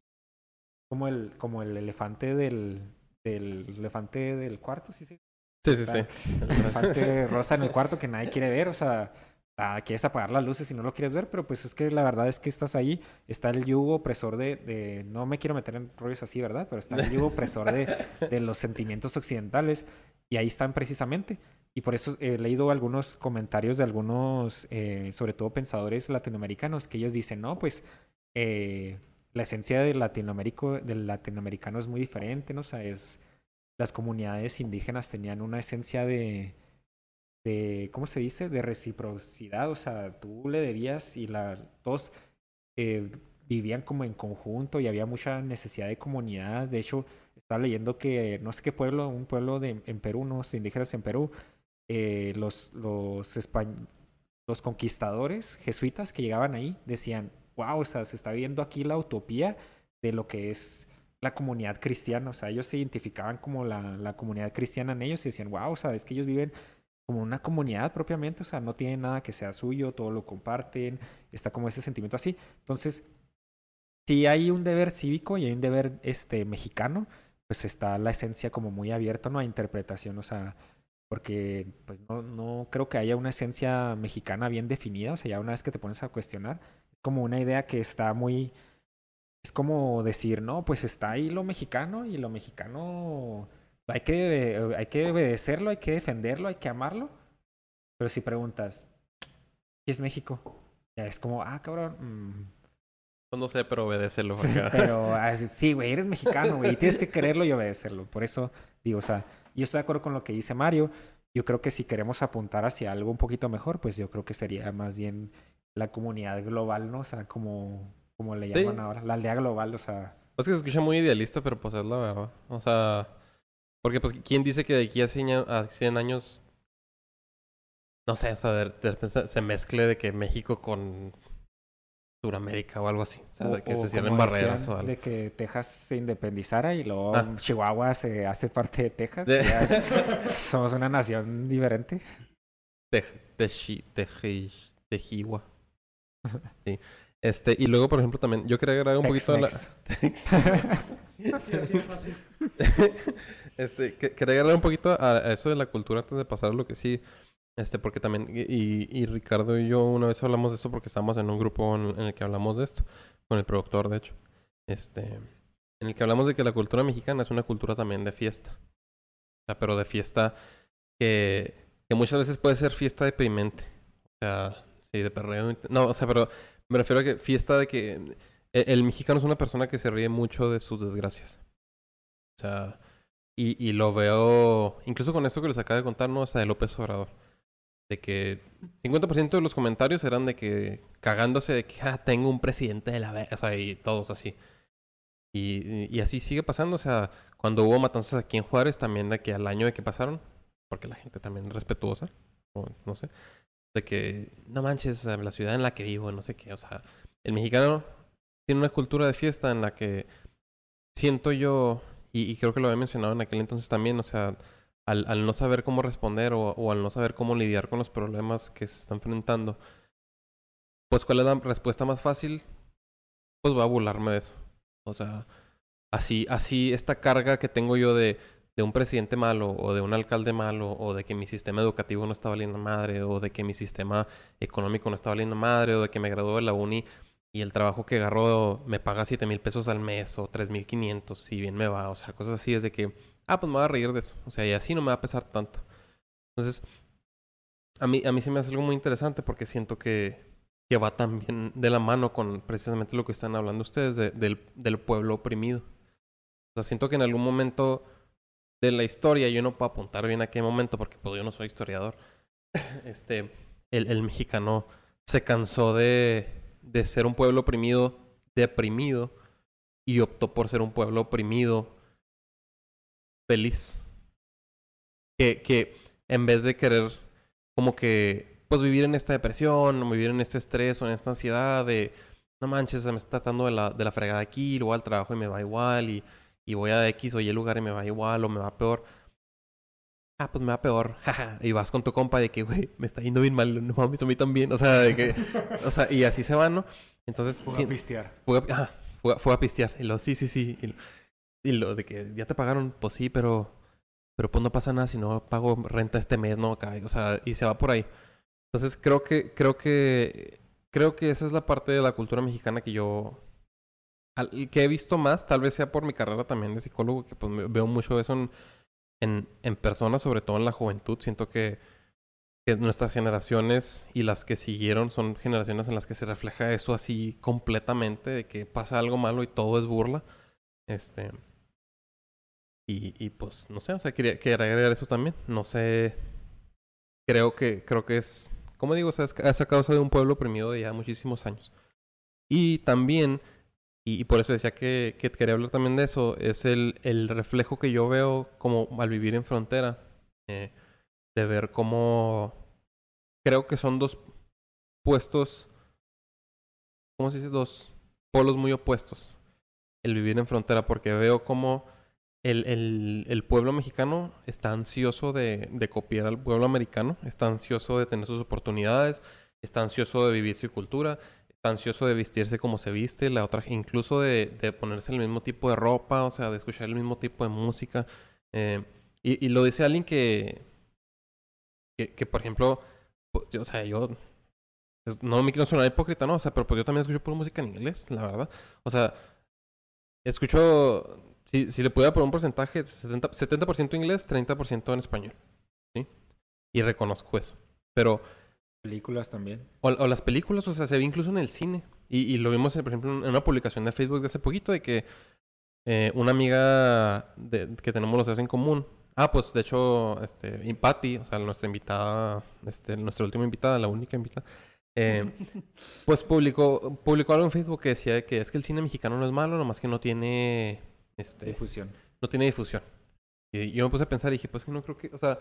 como el, como el elefante del, del elefante del cuarto, sí, sí. Sí, sí, Está- sí. El elefante rosa en el cuarto que nadie quiere ver, o sea, ah, quieres apagar las luces y no lo quieres ver, pero pues es que la verdad es que estás ahí, está el yugo opresor de, de- no me quiero meter en rollos así, ¿verdad? Pero está el yugo opresor de, de los sentimientos occidentales y ahí están precisamente. Y por eso he leído algunos comentarios de algunos, eh, sobre todo pensadores latinoamericanos, que ellos dicen, no, pues eh, la esencia del, latinoamérico, del latinoamericano es muy diferente, ¿no? O es, las comunidades indígenas tenían una esencia de, de, ¿cómo se dice? De reciprocidad, o sea, tú le debías y la, todos eh, vivían como en conjunto y había mucha necesidad de comunidad. De hecho, estaba leyendo que no sé qué pueblo, un pueblo de, en Perú, unos indígenas en Perú, eh, los, los, los conquistadores jesuitas que llegaban ahí decían, wow, o sea, se está viendo aquí la utopía de lo que es la comunidad cristiana, o sea, ellos se identificaban como la, comunidad cristiana en ellos y decían, wow, o sea, es que ellos viven como una comunidad propiamente, o sea, no tienen nada que sea suyo, todo lo comparten, está como ese sentimiento así. Entonces, si hay un deber cívico y hay un deber este, mexicano, pues está la esencia como muy abierta, ¿no? A interpretación, o sea, porque pues no, no creo que haya una esencia mexicana bien definida, o sea, ya una vez que te pones a cuestionar, es como una idea que está muy... Es como decir, no, pues está ahí lo mexicano y lo mexicano hay que, hay que obedecerlo, hay que defenderlo, hay que amarlo. Pero si preguntas, ¿qué es México? Ya es como, ah, cabrón. mm, Pues no sé, pero obedécelo. porque- pero ah, sí, sí, güey, eres mexicano, güey, y tienes que quererlo y obedecerlo. Por eso digo, o sea, yo estoy de acuerdo con lo que dice Mario. Yo creo que si queremos apuntar hacia algo un poquito mejor, pues yo creo que sería más bien la comunidad global, ¿no? O sea, como, como le Sí. llaman ahora, la aldea global, o sea, Es que se escucha muy idealista, pero pues es la verdad. O sea, porque pues, ¿quién dice que de aquí a 100, a- a 100 años, no sé, o sea, de, de repente se- mezcle de que México con Suramérica o algo así? O sea, de que o se cierren barreras decían, o algo. De que Texas se independizara y luego Ah. Chihuahua se hace parte de Texas. De- y ya es- somos una nación diferente. Tej- Teji- Teji- Tejiwa. Sí. Este, y luego, por ejemplo, también, yo quería agregar un poquito a la... Tex-Mex. Sí, así es fácil. este, que- quería agregar un poquito a, a eso de la cultura antes de pasar a lo que sí. Este, porque también, y, y Ricardo y yo una vez hablamos de eso porque estábamos en un grupo en, en el que hablamos de esto, con el productor, de hecho. Este, en el que hablamos de que la cultura mexicana es una cultura también de fiesta. O sea, pero de fiesta que, que muchas veces puede ser fiesta deprimente. O sea, sí, de perreo. No, o sea, pero me refiero a que fiesta de que el, el mexicano es una persona que se ríe mucho de sus desgracias. O sea, Y, y lo veo, incluso con esto que les acabo de contar, ¿no? O sea, de López Obrador. De que 50% de los comentarios eran de que cagándose de que ah, tengo un presidente de la verga, o sea, y todos así. Y, y así sigue pasando, o sea, cuando hubo matanzas aquí en Juárez, también de que al año de que pasaron, porque la gente también es respetuosa, o no sé, de que no manches, la ciudad en la que vivo, no sé qué, o sea, el mexicano tiene una cultura de fiesta en la que siento yo, y, creo que lo había mencionado en aquel entonces también, o sea, al, no saber cómo responder o, o al no saber cómo lidiar con los problemas que se están enfrentando, pues cuál es la respuesta más fácil, pues voy a burlarme de eso. O sea, así, así esta carga que tengo yo de, de un presidente malo o de un alcalde malo o de que mi sistema educativo no está valiendo madre o de que mi sistema económico no está valiendo madre o de que me gradué de la uni y el trabajo que agarro me paga 7 mil pesos al mes o 3 mil 500 si bien me va. O sea, cosas así es de que, ah, pues me voy a reír de eso. O sea, y así no me va a pesar tanto. Entonces, a mí, a mí sí me hace algo muy interesante porque siento que, que va también de la mano con precisamente lo que están hablando ustedes de- del, del pueblo oprimido. O sea, siento que en algún momento de la historia, yo no puedo apuntar bien a qué momento porque pues yo no soy historiador, este, el, el mexicano se cansó de, de ser un pueblo oprimido, deprimido, y optó por ser un pueblo oprimido, feliz. Que, que en vez de querer como que pues vivir en esta depresión, o vivir en este estrés o en esta ansiedad de no manches, se me está tratando de la, de la fregada aquí, luego al trabajo y me va igual, y, y voy a X o Y lugar y me va igual o me va peor. Ah, pues me va peor. y vas con tu compa de que, güey, me está yendo bien mal, no mames, a mí también. O sea, de que, o sea, y así se van, ¿no? Entonces, Fue sí- a pistear. fue a, ajá, fue, a- fue a pistear. Y lo, sí, sí, sí. Y lo, y lo de que ya te pagaron, pues sí, pero, pero pues no pasa nada si no pago renta este mes, ¿no? O sea, y se va por ahí. Entonces creo que, creo que, creo que esa es la parte de la cultura mexicana que yo, al- que he visto más, tal vez sea por mi carrera también de psicólogo, que pues veo mucho eso en, en, en personas, sobre todo en la juventud. Siento que, que nuestras generaciones y las que siguieron son generaciones en las que se refleja eso así completamente, de que pasa algo malo y todo es burla. Este. Y, y pues, no sé, o sea, quería, quería agregar eso también. No sé. Creo que, creo que es, como digo, o sea, es a causa de un pueblo oprimido de ya muchísimos años. Y también, y, por eso decía que, que quería hablar también de eso, es el, reflejo que yo veo como al vivir en frontera, eh, de ver cómo creo que son dos puestos, ¿cómo se dice? Dos polos muy opuestos. El vivir en frontera, porque veo como el, pueblo mexicano está ansioso de, copiar al pueblo americano, está ansioso de tener sus oportunidades, está ansioso de vivir su cultura, ansioso de vestirse como se viste, la otra, incluso de, de ponerse el mismo tipo de ropa, o sea, de escuchar el mismo tipo de música. Eh, y, y lo dice alguien que, que, que, por ejemplo, pues, yo- o sea, yo es- no me quiero sonar hipócrita, ¿no? O sea, pero pues yo también escucho pura música en inglés, la verdad. O sea, escucho, si, si le pudiera poner un porcentaje, 70%, 70% inglés, 30% en español, ¿sí? Y reconozco eso. Pero, Películas también. o, o las películas, o sea, se ve incluso en el cine. Y, y lo vimos, eh, por ejemplo, en una publicación de Facebook de hace poquito, de que eh, una amiga de- que tenemos los tres en común. Ah, pues de hecho, este, y Patty, o sea, nuestra invitada, este, nuestra última invitada, la única invitada, eh, pues publicó, publicó algo en Facebook que decía que es que el cine mexicano no es malo, nomás que no tiene, este, Difusión. no tiene difusión. Y yo me puse a pensar y dije, pues que no creo que, o sea,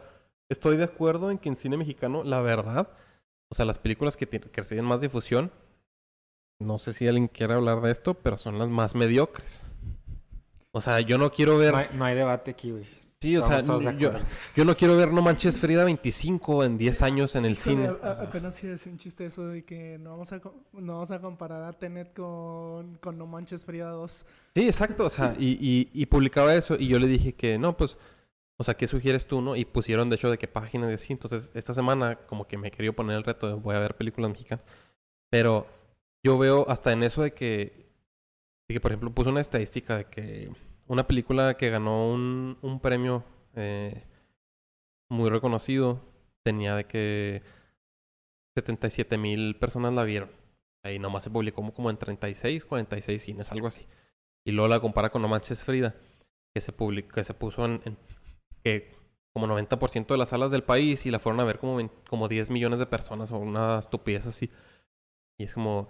estoy de acuerdo en que en cine mexicano, la verdad, o sea, las películas que, que reciben más difusión, no sé si alguien quiere hablar de esto, pero son las más mediocres. O sea, yo no quiero ver... No hay, no hay debate aquí, güey. Sí, o sea, yo, yo no quiero ver No Manches Frida 25 en 10 años en el Híjole, cine. a- a- apenas iba a decir un chiste eso de que no vamos a, no vamos a comparar a Tenet con, con No Manches Frida 2. Sí, exacto, o sea, y, y, y publicaba eso y yo le dije que no, pues, o sea, ¿qué sugieres tú, no? Y pusieron, de hecho, de qué páginas y así. Entonces, esta semana como que me quería poner el reto de voy a ver películas mexicanas. Pero yo veo hasta en eso de que, que por ejemplo, puse una estadística de que una película que ganó un, un premio eh, muy reconocido tenía de que 77 mil personas la vieron. Ahí nomás se publicó como, como en 36, 46 cines, algo así. Y luego la compara con No Manches Frida, que se publicó, que se puso en- que como 90% de las salas del país y la fueron a ver como, 20 como 10 millones de personas o una estupidez así. Y es como,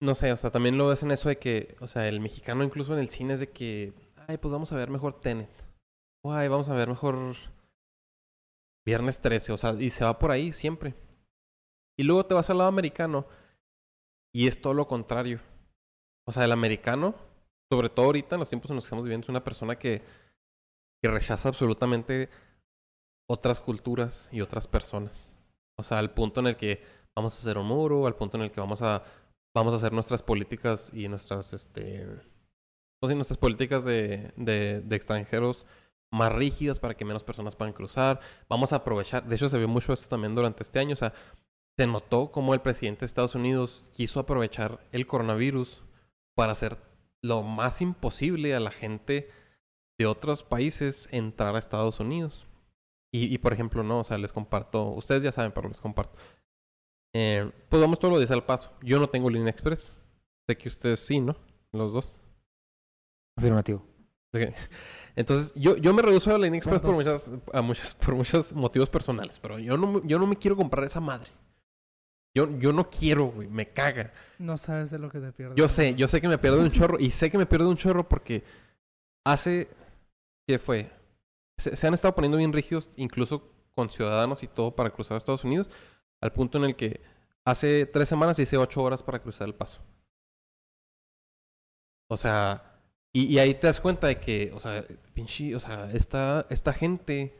no sé, o sea, también lo ves en eso de que, o sea, el mexicano incluso en el cine es de que, ay, pues vamos a ver mejor Tenet. O ay, vamos a ver mejor Viernes 13, o sea, y se va por ahí siempre. Y luego te vas al lado americano y es todo lo contrario. O sea, el americano, sobre todo ahorita en los tiempos en los que estamos viviendo, es una persona que, que rechaza absolutamente otras culturas y otras personas. O sea, al punto en el que vamos a hacer un muro, al punto en el que vamos a, vamos a hacer nuestras políticas y nuestras, este, pues nuestras políticas de, de, de extranjeros más rígidas para que menos personas puedan cruzar. Vamos a aprovechar, de hecho se vio mucho esto también durante este año, o sea, se notó cómo el presidente de Estados Unidos quiso aprovechar el coronavirus para hacer lo más imposible a la gente de otros países entrar a Estados Unidos. Y, y, por ejemplo, no, o sea, les comparto, ustedes ya saben, pero les comparto. Eh, pues vamos todos los días al paso. Yo no tengo línea express. Sé que ustedes sí, ¿no? Los dos. Afirmativo. Entonces, yo, yo me reduzo a la línea express por muchas, a muchos, por muchos motivos personales, pero yo no, me- yo no me quiero comprar esa madre. Yo, yo no quiero, güey, me caga. No sabes de lo que te pierdes. Yo sé, yo sé que me pierdo un chorro y sé que me pierdo un chorro porque hace, ¿qué fue? Se, han estado poniendo bien rígidos, incluso con ciudadanos y todo para cruzar a Estados Unidos, al punto en el que hace tres semanas hice ocho horas para cruzar el paso. O sea, y, y ahí te das cuenta de que, o sea, pinche, o sea, esta, esta gente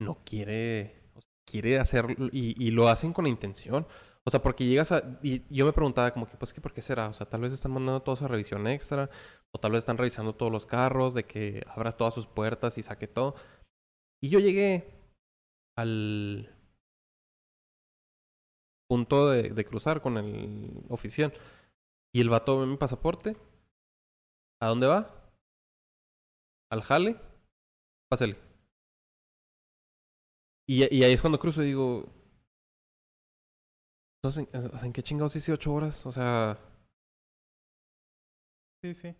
no quiere, o sea, quiere hacerlo y, y lo hacen con intención. O sea, porque llegas a... Y yo me preguntaba como que, pues, ¿qué, ¿por qué será? O sea, tal vez están mandando todos a revisión extra. O tal vez están revisando todos los carros, de que abras todas sus puertas y saque todo. Y yo llegué al punto de, cruzar con el oficial. Y el vato ve mi pasaporte. ¿A dónde va? Al jale. Pásale. Y ahí es cuando cruzo y digo... Entonces, ¿en, o sea, ¿en qué chingados hice ocho horas? O sea... Sí, sí.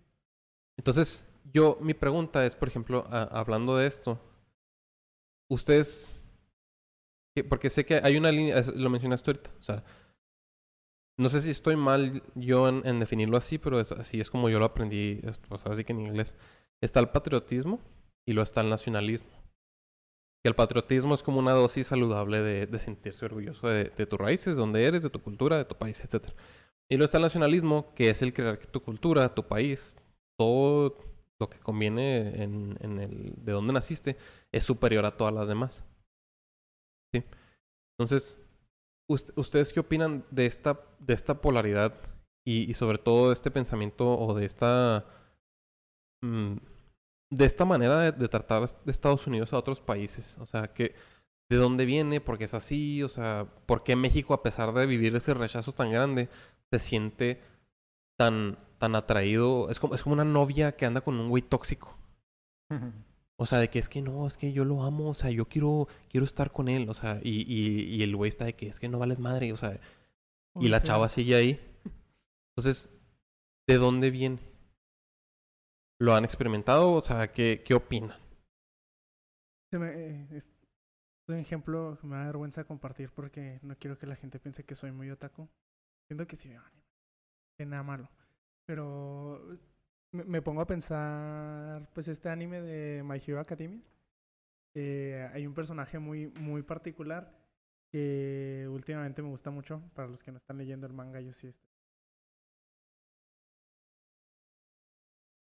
Entonces, yo, mi pregunta es, por ejemplo, a- hablando de esto, ustedes, que- porque sé que hay una línea, lo mencionaste ahorita, o sea, no sé si estoy mal yo en, en definirlo así, pero es, así es como yo lo aprendí, o sea, así que en inglés, está el patriotismo y luego está el nacionalismo. Que el patriotismo es como una dosis saludable de, de sentirse orgulloso de, tus raíces, de donde eres, de tu cultura, de tu país, etc. Y luego está el nacionalismo, que es el creer que tu cultura, tu país, todo lo que conviene en, en el de dónde naciste es superior a todas las demás. ¿Sí? Entonces, ust- ¿ustedes qué opinan de esta, de esta polaridad y, y sobre todo de este pensamiento o de esta mm, de esta manera de, de tratar de Estados Unidos a otros países? O sea, que ¿de dónde viene? ¿Por qué es así? O sea, ¿por qué México, a pesar de vivir ese rechazo tan grande, se siente tan, tan atraído? Es como, es como una novia que anda con un güey tóxico. O sea, de que es que no, es que yo lo amo, o sea, yo quiero, quiero estar con él, o sea, y, y, y el güey está de que es que no vales madre, o sea, y la chava sigue ahí. Entonces, ¿de dónde viene? ¿Lo han experimentado? O sea, ¿qué, qué opinan? Se me- eh, es un ejemplo que me da vergüenza compartir porque no quiero que la gente piense que soy muy otaku. Siento que sí veo anime. Que nada malo. Pero me, pongo a pensar, pues este anime de My Hero Academia. hay un personaje muy, muy particular que últimamente me gusta mucho. Para los que no están leyendo el manga, yo sí estoy.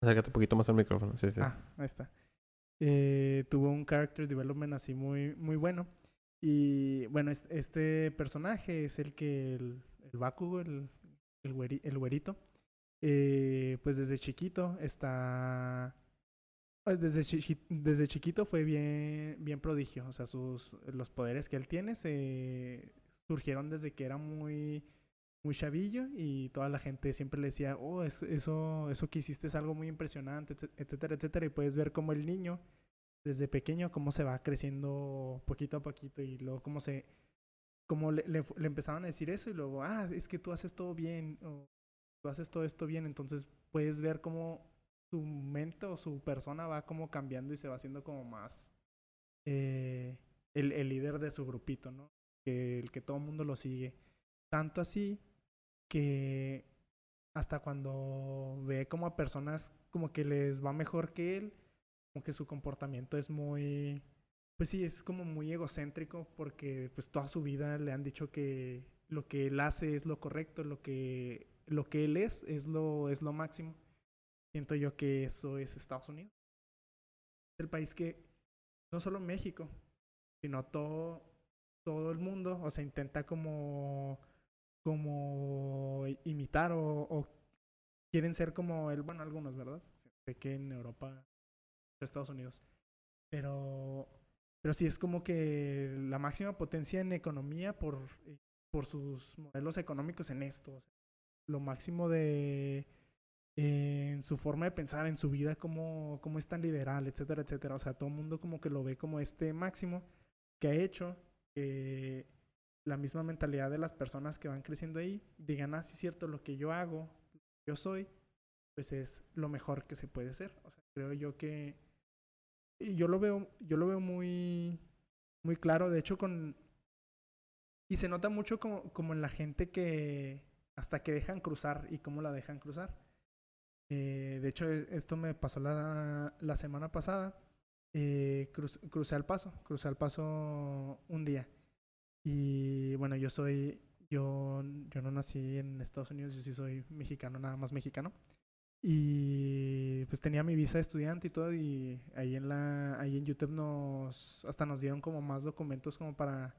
Acércate un poquito más al micrófono. Ah, ahí está. Eh, tuvo un character development así muy, muy bueno. Y bueno, es- este personaje es el que el, el Bakugo, el, el, güeri- güerito, eh, pues desde chiquito está... pues, Desde, chiqui- desde chiquito fue bien, bien prodigio. O sea, sus, los poderes que él tiene se surgieron desde que era muy, muy chavillo y toda la gente siempre le decía, oh, es- eso, eso que hiciste es algo muy impresionante, etc- etcétera, etcétera. Y puedes ver cómo el niño, desde pequeño, cómo se va creciendo poquito a poquito y luego cómo se, cómo le, le, empezaban a decir eso y luego, ah, es que tú haces todo bien, tú haces todo esto bien. Entonces puedes ver cómo su mente o su persona va como cambiando y se va haciendo como más eh, el, el líder de su grupito, ¿no? Que, el que todo el mundo lo sigue. Tanto así que hasta cuando ve como a personas como que les va mejor que él, como que su comportamiento es muy, pues sí, es como muy egocéntrico porque pues toda su vida le han dicho que lo que él hace es lo correcto, lo que, lo que él es es lo, es lo máximo. Siento yo que eso es Estados Unidos. El país que, no solo México, sino todo, todo el mundo, o sea, intenta como, como imitar o, quieren ser como él, bueno, algunos, ¿verdad? Sé que en Europa, Estados Unidos, pero, pero sí es como que la máxima potencia en economía por, por sus modelos económicos en esto, lo máximo de en su forma de pensar, en su vida, cómo, cómo es tan liberal, etcétera, etcétera. O sea, todo el mundo como que lo ve como este máximo que ha hecho que la misma mentalidad de las personas que van creciendo ahí digan, ah, sí es cierto, lo que yo hago, yo soy, pues es lo mejor que se puede ser. Creo yo que yo lo veo, yo lo veo muy, muy claro. De hecho, con y se nota mucho como, como en la gente que hasta que dejan cruzar y cómo la dejan cruzar. Eh, de hecho, e, esto me pasó la, la semana pasada. Eh, cru- crucé al paso, crucé al paso un día. Y bueno, yo soy, yo, yo no nací en Estados Unidos, yo sí soy mexicano, nada más mexicano. Y pues tenía mi visa de estudiante y todo, y ahí en la, ahí en YouTube nos, hasta nos dieron como más documentos como para,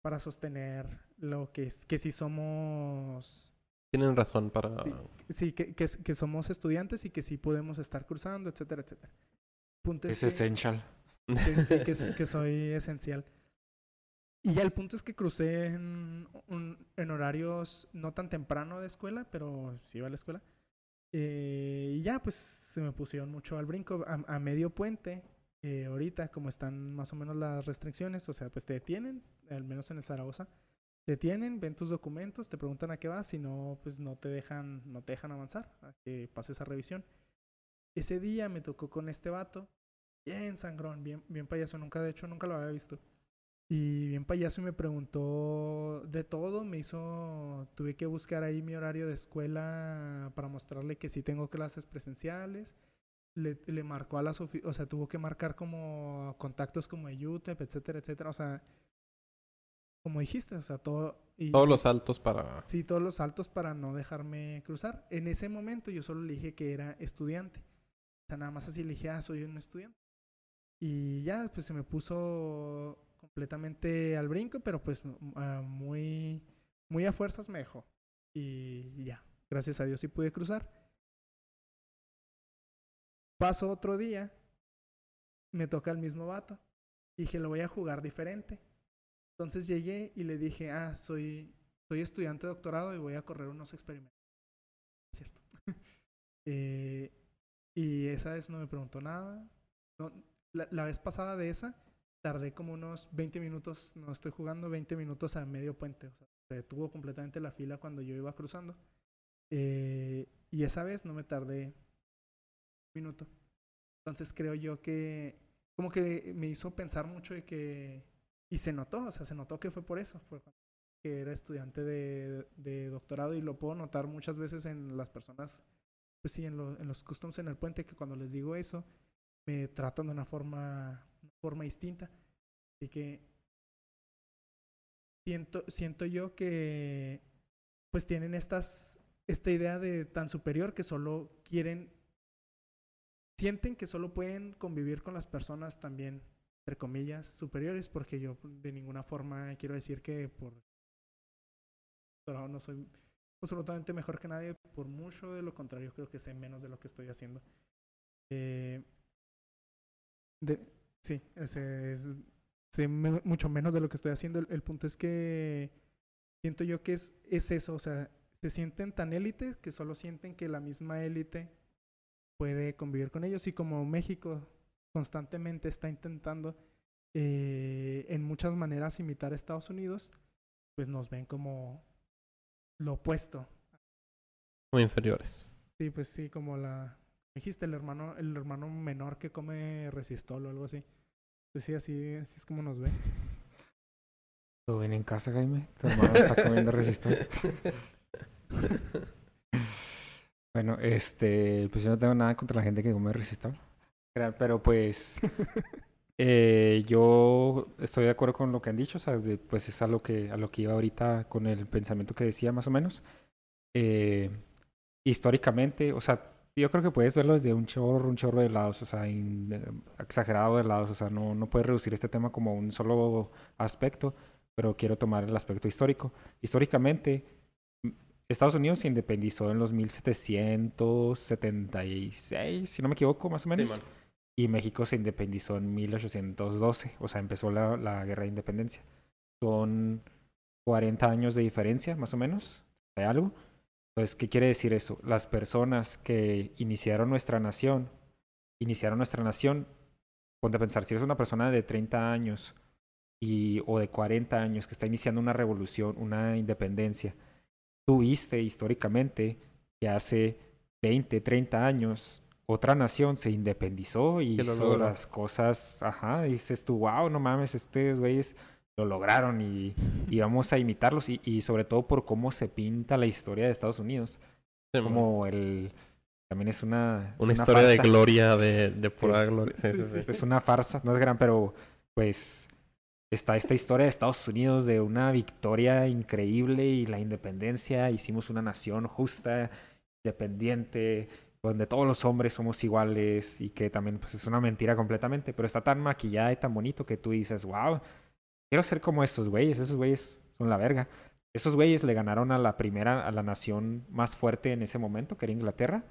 para sostener lo que es, que sí somos Tienen razón para... Sí. Sí, que, que, que somos estudiantes y que sí podemos estar cruzando, etcétera, etcétera. Punto Es que, essential. que sí, que soy esencial. Y ya el punto es que crucé en, horarios no tan temprano de escuela, pero sí iba a la escuela. Eh, y ya, pues se me pusieron mucho al brinco. A, a medio puente, eh, ahorita, como están más o menos las restricciones, o sea, pues te detienen, al menos en el Zaragoza. Te detienen, ven tus documentos, te preguntan a qué vas, si no, pues no te dejan, no te dejan avanzar, a que pases a revisión. Ese día me tocó con este vato, bien sangrón, bien, bien payaso, nunca, de hecho, nunca lo había visto. Y bien payaso y me preguntó de todo, me hizo, tuve que buscar ahí mi horario de escuela para mostrarle que sí tengo clases presenciales. Le, le marcó a las, o sea, tuvo que marcar como contactos como de UTEP, etcétera, etcétera. O sea, como dijiste, o sea, todo... Y, Todos los saltos para... Sí, todos los saltos para no dejarme cruzar. En ese momento yo solo le dije que era estudiante. O sea, nada más así le dije, ah, soy un estudiante. Y ya, pues se me puso completamente al brinco, pero pues ah, muy, muy a fuerzas me dejó. Y ya, gracias a Dios sí pude cruzar. Paso otro día, me toca el mismo vato. Dije, lo voy a jugar diferente. Entonces llegué y le dije, ah, soy, soy estudiante de doctorado y voy a correr unos experimentos. Cierto. Eh, y esa vez no me preguntó nada. No, la, la vez pasada de esa, tardé como unos 20 minutos, no estoy jugando, 20 minutos a medio puente. O sea, se detuvo completamente la fila cuando yo iba cruzando. Eh, y esa vez no me tardé un minuto. Entonces creo yo que como que me hizo pensar mucho de que... Y se notó, o sea, se notó que fue por eso, que era estudiante de, de doctorado y lo puedo notar muchas veces en las personas, pues sí, en, lo- en los customs en el puente, que cuando les digo eso, me tratan de una forma, forma distinta. Así que siento, siento yo que pues tienen estas, esta idea de tan superior que solo quieren, sienten que solo pueden convivir con las personas también, entre comillas, superiores, porque yo de ninguna forma quiero decir que por doctorado no soy absolutamente mejor que nadie, por mucho de lo contrario, creo que sé menos de lo que estoy haciendo. Eh, de, sí, ese es, sé me- mucho menos de lo que estoy haciendo. El, el punto es que siento yo que es, es eso, o sea, se sienten tan élites que solo sienten que la misma élite puede convivir con ellos y como México constantemente está intentando eh, en muchas maneras imitar a Estados Unidos, pues nos ven como lo opuesto. Muy inferiores. Sí, pues sí, como la Dijiste el hermano, el hermano menor que come resistol o algo así. Pues sí, así, así es como nos ve. ¿Todo bien en casa, Jaime? Tu hermano está comiendo resistol. bueno, este, pues yo no tengo nada contra la gente que come resistol. Pero pues eh, yo estoy de acuerdo con lo que han dicho, o sea, pues es a lo que, a lo que iba ahorita con el pensamiento que decía más o menos. Eh, históricamente, o sea, yo creo que puedes verlo desde un chorro, un chorro de lados, o sea, in- eh, exagerado de lados, o sea, no, no puedes reducir este tema como un solo aspecto, pero quiero tomar el aspecto histórico. Históricamente, Estados Unidos se independizó en los 1776, si no me equivoco, más o menos. Simón. y México se independizó en 1812, o sea, empezó la, la guerra de independencia. Son 40 años de diferencia, más o menos, de algo. Entonces, ¿qué quiere decir eso? Las personas que iniciaron nuestra nación, iniciaron nuestra nación, ponte a pensar, si eres una persona de 30 años y, o de 40 años que está iniciando una revolución, una independencia, tú viste históricamente que hace 20, 30 años otra nación se independizó y hizo las cosas, ajá, dices tú, wow, no mames, estos güeyes lo lograron y, y vamos a imitarlos y, y sobre todo por cómo se pinta la historia de Estados Unidos, como el, también es una, es Una historia de gloria, de, de pura gloria. Sí. Es una farsa, no es gran, pero pues está esta historia de Estados Unidos de una victoria increíble y la independencia. Hicimos una nación justa, independiente, donde todos los hombres somos iguales y que también pues, es una mentira completamente, pero está tan maquillada y tan bonito que tú dices, wow, quiero ser como esos güeyes, esos güeyes son la verga. Esos güeyes le ganaron a la primera, a la nación más fuerte en ese momento, que era Inglaterra.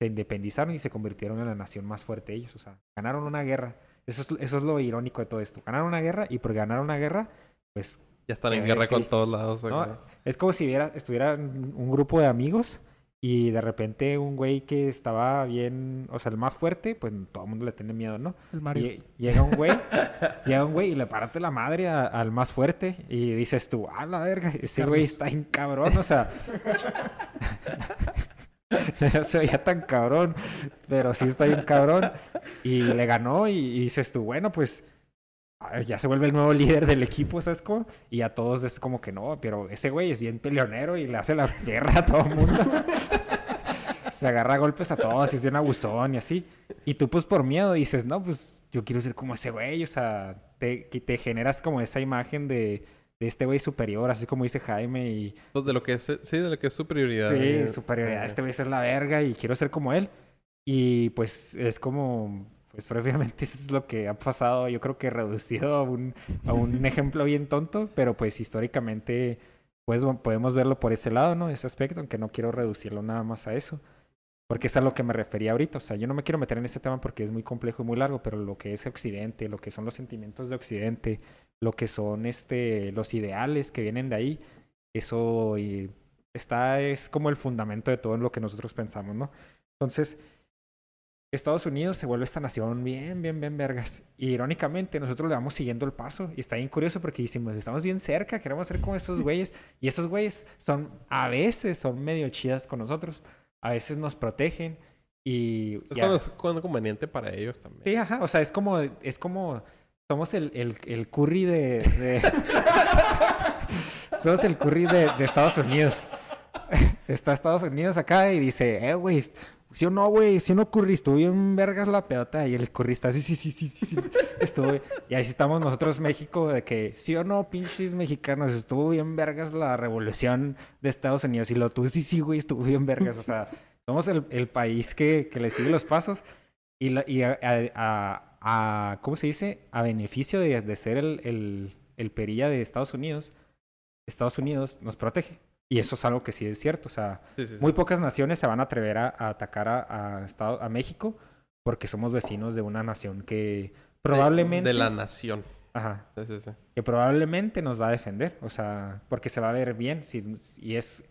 Se independizaron y se convirtieron en la nación más fuerte ellos. O sea, ganaron una guerra. Eso es, eso es lo irónico de todo esto. Ganaron una guerra y por ganar una guerra, pues Ya están en Eh, guerra sí. con todos lados. No, es como si hubiera, estuviera un grupo de amigos y de repente un güey que estaba bien, o sea, el más fuerte, pues todo el mundo le tiene miedo, ¿no? El Mario. Y llega un güey, llega un güey y le parte la madre a- al más fuerte y dices tú, ah, la verga, ese güey está bien cabrón, o sea. no se veía tan cabrón, pero sí está bien cabrón. Y le ganó y, y dices tú, bueno, pues ya se vuelve el nuevo líder del equipo, ¿sabes cómo? Y a todos es como que no, pero ese güey es bien peleonero y le hace la guerra a todo el mundo. se agarra a golpes a todos y es bien abusón y así. Y tú pues por miedo dices, no, pues yo quiero ser como ese güey, o sea, te, que te generas como esa imagen de, de este güey superior, así como dice Jaime y Pues de lo que es, sí, de lo que es superioridad. sí, eh, superioridad, eh, este güey es la verga y quiero ser como él. Y pues es como, pues previamente eso es lo que ha pasado, yo creo que reducido a un, a un ejemplo bien tonto, pero pues históricamente pues podemos verlo por ese lado, ¿no? Ese aspecto, aunque no quiero reducirlo nada más a eso. Porque es a lo que me refería ahorita. O sea, yo no me quiero meter en ese tema porque es muy complejo y muy largo, pero lo que es Occidente, lo que son los sentimientos de Occidente, lo que son este, los ideales que vienen de ahí, eso y está, es como el fundamento de todo lo que nosotros pensamos, ¿no? Entonces, Estados Unidos se vuelve esta nación bien, bien, bien vergas. Y irónicamente, nosotros le vamos siguiendo el paso. Y está bien curioso porque decimos, estamos bien cerca, queremos ser como esos güeyes. Y esos güeyes son, a veces, son medio chidas con nosotros. A veces nos protegen. Y Es cuando es cuando conveniente para ellos también. Sí, ajá. O sea, es como, es como, somos el, el, el curry de, de- somos el curry de, de Estados Unidos. Está Estados Unidos acá y dice, eh, güey, sí o no, güey, sí o no curry, estuvo bien vergas la pelota. Y el curry está, sí, sí, sí, sí, sí, sí, estuvo. Y ahí estamos nosotros, México, de que, sí o no, pinches mexicanos, estuvo bien vergas la revolución de Estados Unidos. Y lo tú, sí, sí, güey, estuvo bien vergas. O sea, somos el, el país que, que le sigue los pasos. Y, la- y a- a- ¿cómo se dice? A beneficio de, de ser el, el, el perilla de Estados Unidos, Estados Unidos nos protege. Y eso es algo que sí es cierto. O sea, Sí, sí, sí. muy pocas naciones se van a atrever a, a atacar a, a, Estado- a México porque somos vecinos de una nación que probablemente... De, la nación. Ajá, que probablemente nos va a defender, o sea, porque se va a ver bien, si, y es,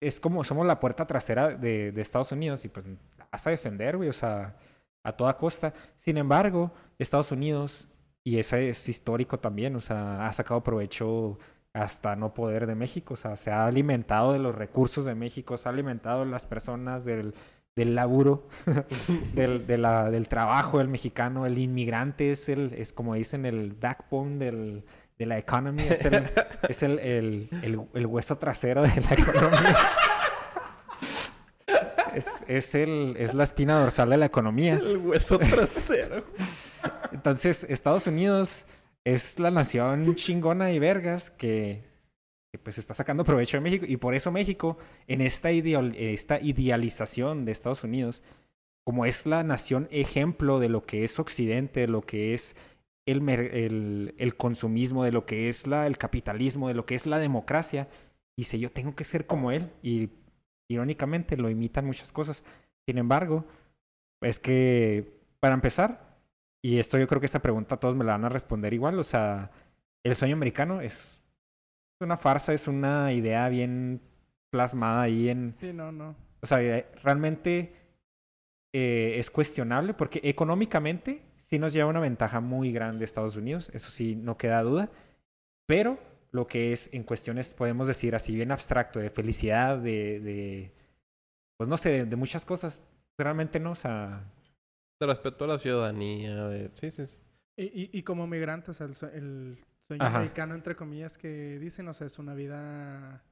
es como somos la puerta trasera de, de Estados Unidos y pues la vas a defender, güey, o sea, a toda costa. Sin embargo, Estados Unidos, y eso es histórico también, o sea, ha sacado provecho hasta no poder de México, o sea, se ha alimentado de los recursos de México, se ha alimentado de las personas, del, del laburo, del, de la- del trabajo del mexicano. El inmigrante es, el, es como dicen, el backbone del, de la economy, es, el, es el, el- el- el hueso trasero de la economía. Es, es, el, es la espina dorsal de la economía. El hueso trasero. Entonces, Estados Unidos es la nación chingona y vergas que, pues está sacando provecho de México. Y por eso México, en esta, esta idealización de Estados Unidos, como es la nación ejemplo de lo que es Occidente, de lo que es el, el, el consumismo, de lo que es la, el capitalismo, de lo que es la democracia, dice yo tengo que ser como él. Y irónicamente lo imitan muchas cosas. Sin embargo, es que, para empezar, y esto yo creo que esta pregunta todos me la van a responder igual. O sea, el sueño americano es una farsa, es una idea bien plasmada ahí en... Sí, no, no. O sea, eh, realmente eh, es cuestionable porque económicamente sí nos lleva una ventaja muy grande Estados Unidos, eso sí, no queda duda. Pero lo que es en cuestiones, podemos decir así bien abstracto, de felicidad, de, de pues no sé, de, de muchas cosas, realmente no, o sea, De respeto a la ciudadanía. De... Sí, sí, sí. Y, y, y como migrante, o sea, el, sue- el sueño Ajá. americano, entre comillas, que dicen, o sea, es una vida,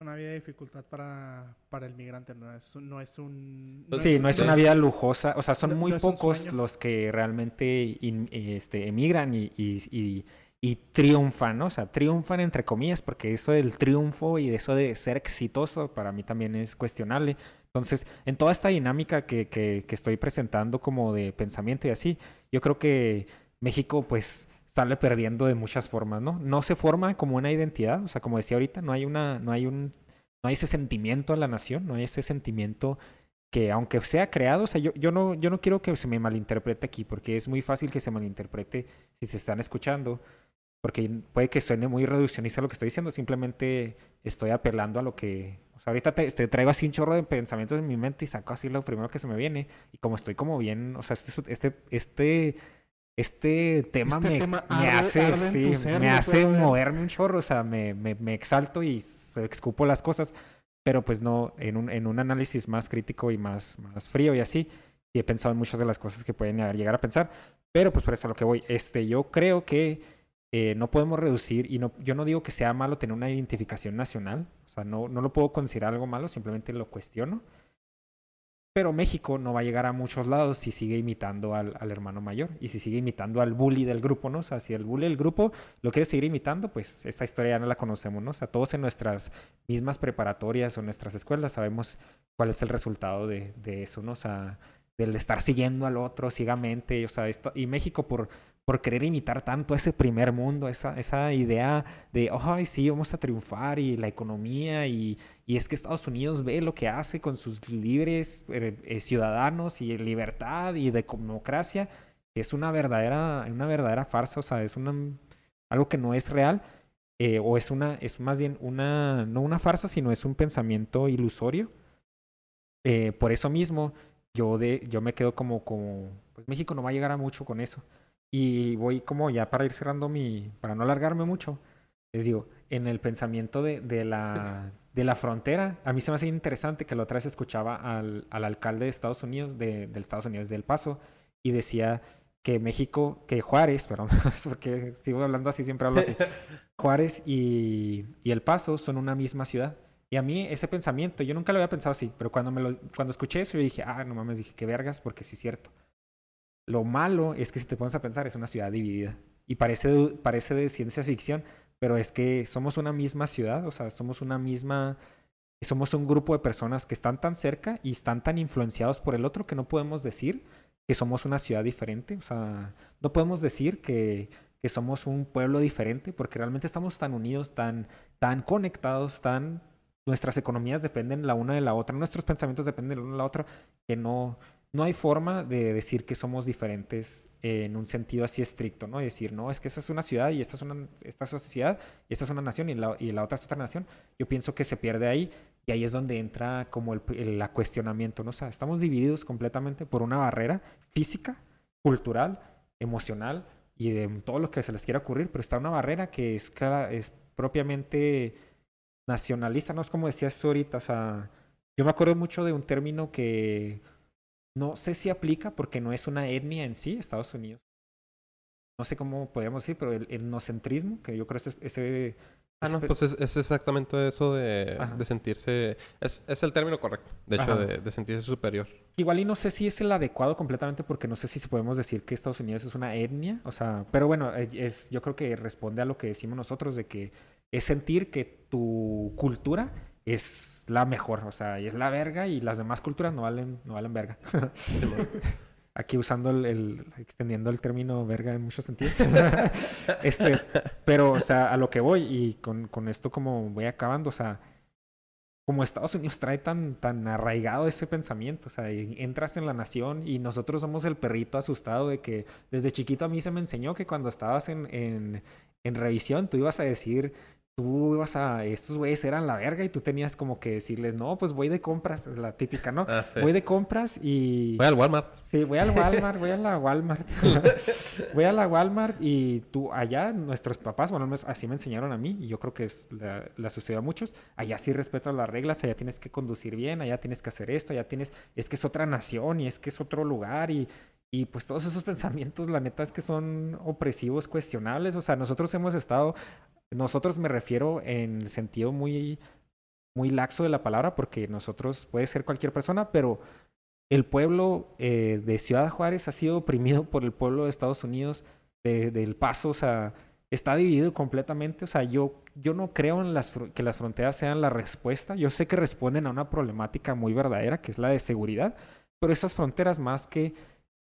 una vida de dificultad para, para el migrante, no es, un- no es un... Sí, no es una vida lujosa. O sea, son no- muy no pocos los que realmente in- este, emigran y, y, y- y triunfan, ¿no? O sea, triunfan entre comillas, porque eso del triunfo y eso de ser exitoso para mí también es cuestionable. Entonces, en toda esta dinámica que, que, que estoy presentando como de pensamiento y así, yo creo que México pues sale perdiendo de muchas formas, ¿no? No se forma como una identidad, o sea, como decía ahorita, no hay una, no hay un, no hay ese sentimiento a la nación, no hay ese sentimiento que aunque sea creado, o sea, yo, yo no, yo no quiero que se me malinterprete aquí, porque es muy fácil que se malinterprete si se están escuchando, porque puede que suene muy reduccionista lo que estoy diciendo, simplemente estoy apelando a lo que, o sea, ahorita te, te traigo así un chorro de pensamientos en mi mente y saco así lo primero que se me viene, y como estoy como bien, o sea, este, este, este, este tema Este me, tema me arde- hace, arde sí, ser, me hace moverme un chorro, o sea, me, me, me exalto y escupo las cosas, pero pues no, en un, en un análisis más crítico y más, más frío y así, y he pensado en muchas de las cosas que pueden llegar a pensar, pero pues por eso a lo que voy, este, yo creo que eh, no podemos reducir, y no, yo no digo que sea malo tener una identificación nacional, o sea, no, no lo puedo considerar algo malo, simplemente lo cuestiono. Pero México no va a llegar a muchos lados si sigue imitando al, al hermano mayor y si sigue imitando al bully del grupo, ¿no? O sea, si el bully del grupo lo quiere seguir imitando, pues esa historia ya no la conocemos, ¿no? O sea, todos en nuestras mismas preparatorias o nuestras escuelas sabemos cuál es el resultado de, de eso, ¿no? O sea, del estar siguiendo al otro ciegamente, o sea, esto, y México por, por querer imitar tanto ese primer mundo, esa, esa idea de, ay, sí, vamos a triunfar y la economía y, y es que Estados Unidos ve lo que hace con sus libres eh, eh, ciudadanos y libertad y de democracia, es una verdadera, una verdadera farsa, o sea, es una, algo que no es real. eh, o es una, es más bien una, no una farsa, sino es un pensamiento ilusorio. Por eso mismo, yo, de, yo me quedo como, como, pues México no va a llegar a mucho con eso. Y voy como ya para ir cerrando mi, para no alargarme mucho, les digo, en el pensamiento de, de la, de la frontera, a mí se me hace interesante que la otra vez escuchaba al, al alcalde de Estados Unidos, de, del Estados Unidos del Paso, y decía que México, que Juárez, perdón, porque sigo hablando así, siempre hablo así, Juárez y, y El Paso son una misma ciudad. Y a mí ese pensamiento, yo nunca lo había pensado así, pero cuando, me lo, cuando escuché eso, yo dije, ah, no mames, dije, qué vergas, porque sí es cierto. Lo malo es que si te pones a pensar, es una ciudad dividida. Y parece, de- parece de ciencia ficción, pero es que somos una misma ciudad, o sea, somos una misma... Somos un grupo de personas que están tan cerca y están tan influenciados por el otro que no podemos decir que somos una ciudad diferente. O sea, no podemos decir que, que somos un pueblo diferente porque realmente estamos tan unidos, tan, tan conectados, tan... Nuestras economías dependen la una de la otra, nuestros pensamientos dependen la una de la otra, que no, no hay forma de decir que somos diferentes en un sentido así estricto, ¿no? Y decir, no, es que esa es una ciudad y esta es una, esta sociedad y esta es una nación y la, y la otra es otra nación. Yo pienso que se pierde ahí y ahí es donde entra como el, cuestionamiento, ¿no? O sea, estamos divididos completamente por una barrera física, cultural, emocional y de todo lo que se les quiera ocurrir, pero está una barrera que es, es propiamente nacionalista, ¿no? Es como decías tú ahorita, o sea, Yo me acuerdo mucho de un término que no sé si aplica porque no es una etnia en sí, Estados Unidos. No sé cómo podríamos decir, pero el etnocentrismo, que yo creo que ese, ese Ah, no, pues es, es exactamente eso de, sentirse... Es, es el término correcto, de hecho, de, de sentirse superior. Igual y no sé si es el adecuado completamente porque no sé si podemos decir que Estados Unidos es una etnia, o sea, pero bueno, es, yo creo que responde a lo que decimos nosotros de que es sentir que tu cultura es la mejor, o sea, y es la verga y las demás culturas no valen, no valen verga. Aquí usando el, el- extendiendo el término verga en muchos sentidos. este, pero, o sea, a lo que voy y con, con esto como voy acabando, o sea, como Estados Unidos trae tan, tan arraigado ese pensamiento, o sea, entras en la nación y nosotros somos el perrito asustado de que desde chiquito a mí se me enseñó que cuando estabas en, en, en revisión tú ibas a decir, tú ibas a, estos güeyes eran la verga y tú tenías como que decirles, no, pues voy de compras, la típica, ¿no? Ah, sí. Voy de compras y... Voy al Walmart. Sí, voy al Walmart, voy a la Walmart. voy a la Walmart y tú allá, nuestros papás, bueno, así me enseñaron a mí y yo creo que es la, la sucedió a muchos. Allá sí respetan las reglas, allá tienes que conducir bien, allá tienes que hacer esto, allá tienes, es que es otra nación y es que es otro lugar y, y pues todos esos pensamientos, la neta es que son opresivos, cuestionables. O sea, nosotros hemos estado, nosotros me refiero en el sentido muy, muy laxo de la palabra, porque nosotros puede ser cualquier persona, pero el pueblo eh, de Ciudad Juárez ha sido oprimido por el pueblo de Estados Unidos, de- del Paso, o sea, está dividido completamente. O sea, yo, yo no creo en las, que las fronteras sean la respuesta. Yo sé que responden a una problemática muy verdadera, que es la de seguridad, pero esas fronteras más que,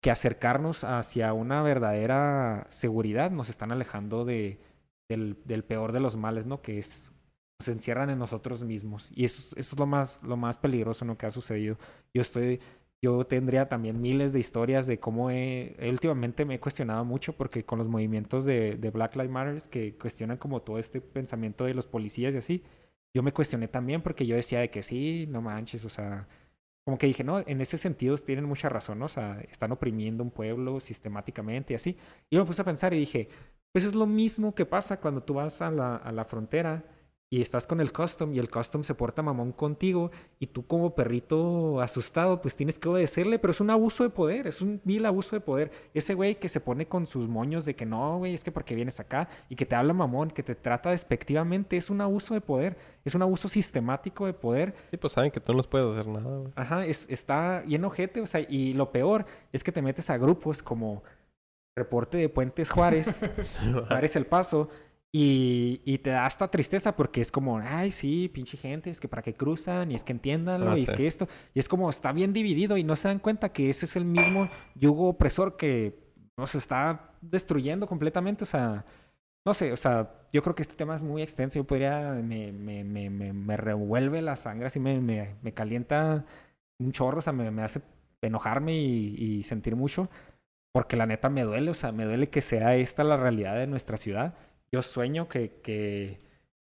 que acercarnos hacia una verdadera seguridad, nos están alejando de, del, peor de los males, ¿no? Que es se encierran en nosotros mismos. Y eso, es- eso es lo más, lo más peligroso ¿no? que ha sucedido. Yo estoy, yo tendría también miles de historias de cómo he, últimamente me he cuestionado mucho porque con los movimientos de, de Black Lives Matter que cuestionan como todo este pensamiento de los policías y así, yo me cuestioné también porque yo decía de que sí, no manches, o sea, como que dije, no, en ese sentido tienen mucha razón, ¿no? O sea, están oprimiendo un pueblo sistemáticamente y así. Y me puse a pensar y dije, pues es lo mismo que pasa cuando tú vas a la, a la frontera y estás con el custom y el custom se porta mamón contigo y tú como perrito asustado pues tienes que obedecerle, pero es un abuso de poder, es un vil abuso de poder. Ese güey que se pone con sus moños de que no, güey, es que porque vienes acá y que te habla mamón, que te trata despectivamente, es un abuso de poder, es un abuso sistemático de poder Sí, pues saben que tú no les puedes hacer nada, güey. Ajá, es, está bien ojete, o sea, y lo peor es que te metes a grupos como Reporte de Puentes Juárez, Juárez El Paso, y, y te da hasta tristeza porque es como, ay, sí, pinche gente, es que para qué cruzan, y es que entiéndanlo, Ah, y es que esto, y es como, está bien dividido y no se dan cuenta que ese es el mismo yugo opresor que nos está destruyendo completamente, o sea, no sé, o sea, yo creo que este tema es muy extenso, yo podría, me, me, me, me, me revuelve la sangre, así me, me, me calienta un chorro, o sea, me, me hace enojarme y, y sentir mucho, porque la neta me duele, o sea, me duele que sea esta la realidad de nuestra ciudad. Yo sueño que, que,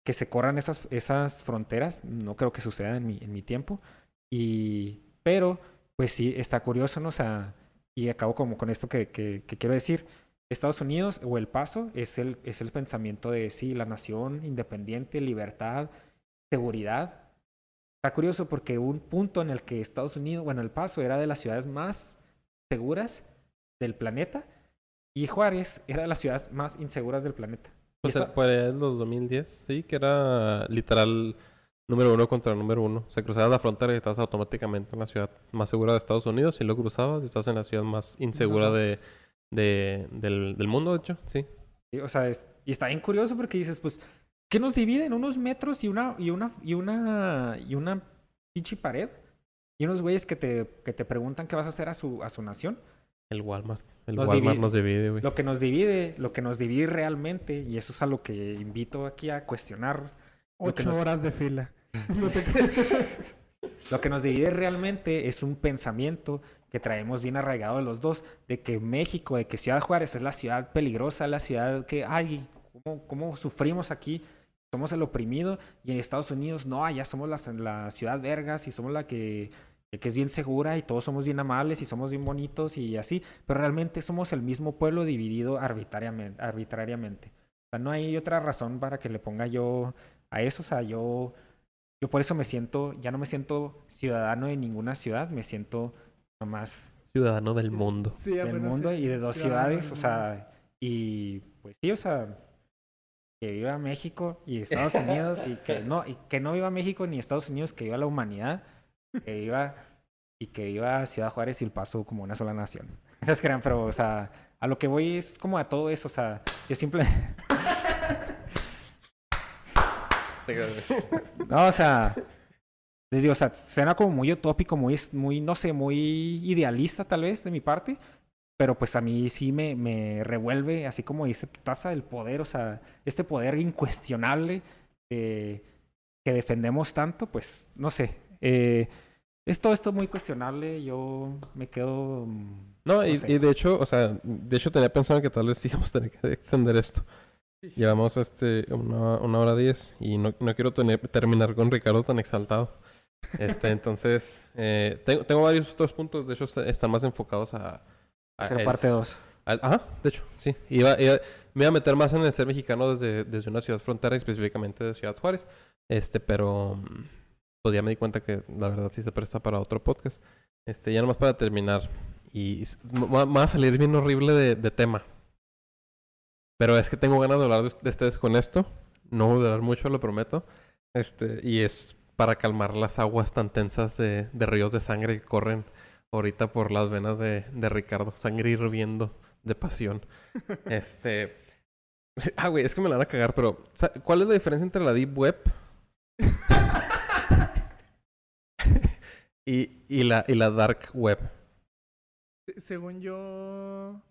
que se corran esas, esas fronteras, no creo que suceda en mi, en mi tiempo, y, pero, pues sí, está curioso, ¿no? O y acabo como con esto que, que, quiero decir. Estados Unidos o El Paso es el, es el pensamiento de sí, la nación independiente, libertad, seguridad. Está curioso porque un punto en el que Estados Unidos, bueno, El Paso era de las ciudades más seguras del planeta y Juárez era de las ciudades más inseguras del planeta. Y Pues eh, por allá en los 2010, sí, que era literal número uno contra número uno. Se cruzabas la frontera y estabas automáticamente en la ciudad más segura de Estados Unidos y luego cruzabas y estás en la ciudad más insegura Ajá. de, de- del, del mundo, de hecho, sí. Sí, O sea, es- y está bien curioso porque dices, pues, ¿qué nos divide en unos metros y una, y una, y una, y una pinche pared? Y unos güeyes que te, que te preguntan qué vas a hacer a su, a su nación. El Walmart. El Nos Walmart divide- nos divide, güey. Lo que nos divide, lo que nos divide realmente, y eso es a lo que invito aquí a cuestionar. Ocho nos- horas de fila. No te- Lo que nos divide realmente es un pensamiento que traemos bien arraigado de los dos, de que México, de que Ciudad Juárez es la ciudad peligrosa, la ciudad que, ay, ¿cómo, cómo sufrimos aquí? Somos el oprimido y en Estados Unidos no, allá somos la, la ciudad vergas y somos la que, que es bien segura y todos somos bien amables y somos bien bonitos y así, pero realmente somos el mismo pueblo dividido arbitrariamente. arbitrariamente. O sea, no hay otra razón para que le ponga yo a eso, o sea, yo yo por eso me siento, ya no me siento ciudadano de ninguna ciudad, me siento nomás Ciudadano del mundo. Sí, del mundo sí, y de dos ciudades, o sea, y pues sí, o sea, que viva México y Estados Unidos y que no, y que no viva México ni Estados Unidos, que viva la humanidad, que viva y que viva Ciudad Juárez y El Paso como una sola nación. No se crean, pero, o sea, a lo que voy es como a todo eso, o sea, yo simple... No, o sea, les digo, o sea, suena como muy utópico, muy, muy, no sé, muy idealista tal vez de mi parte, pero pues a mí sí me, me revuelve, así como dice Taza, el poder, o sea, este poder incuestionable eh, que defendemos tanto, pues, no sé, eh, es todo esto muy cuestionable, yo me quedo... mm, No, y, sé. y de hecho, o sea, de hecho tenía pensado que tal vez íbamos a tener que extender esto. Llevamos este una, una hora diez y no, no quiero tener- terminar con Ricardo tan exaltado. Este, entonces, eh, tengo, tengo varios otros puntos, de hecho est- están más enfocados a... a el- parte 2. al- ajá, de hecho, sí. Iba, iba- me iba a meter más en el ser mexicano desde, desde una ciudad frontera, específicamente de Ciudad Juárez. Este, pero mm, pues ya me di cuenta que la verdad sí se presta para otro podcast. Este, ya nomás para terminar. Y va a salir bien horrible de, de tema. Pero es que tengo ganas de hablar de, de ustedes con esto. No voy a durar mucho, lo prometo. Este, y es para calmar las aguas tan tensas de, de ríos de sangre que corren ahorita por las venas de, de Ricardo. Sangre hirviendo de pasión. Este. Ah, güey, es que me la van a cagar, pero. ¿Cuál es la diferencia entre la Deep Web y, y, la, y la Dark Web? Se- Según yo.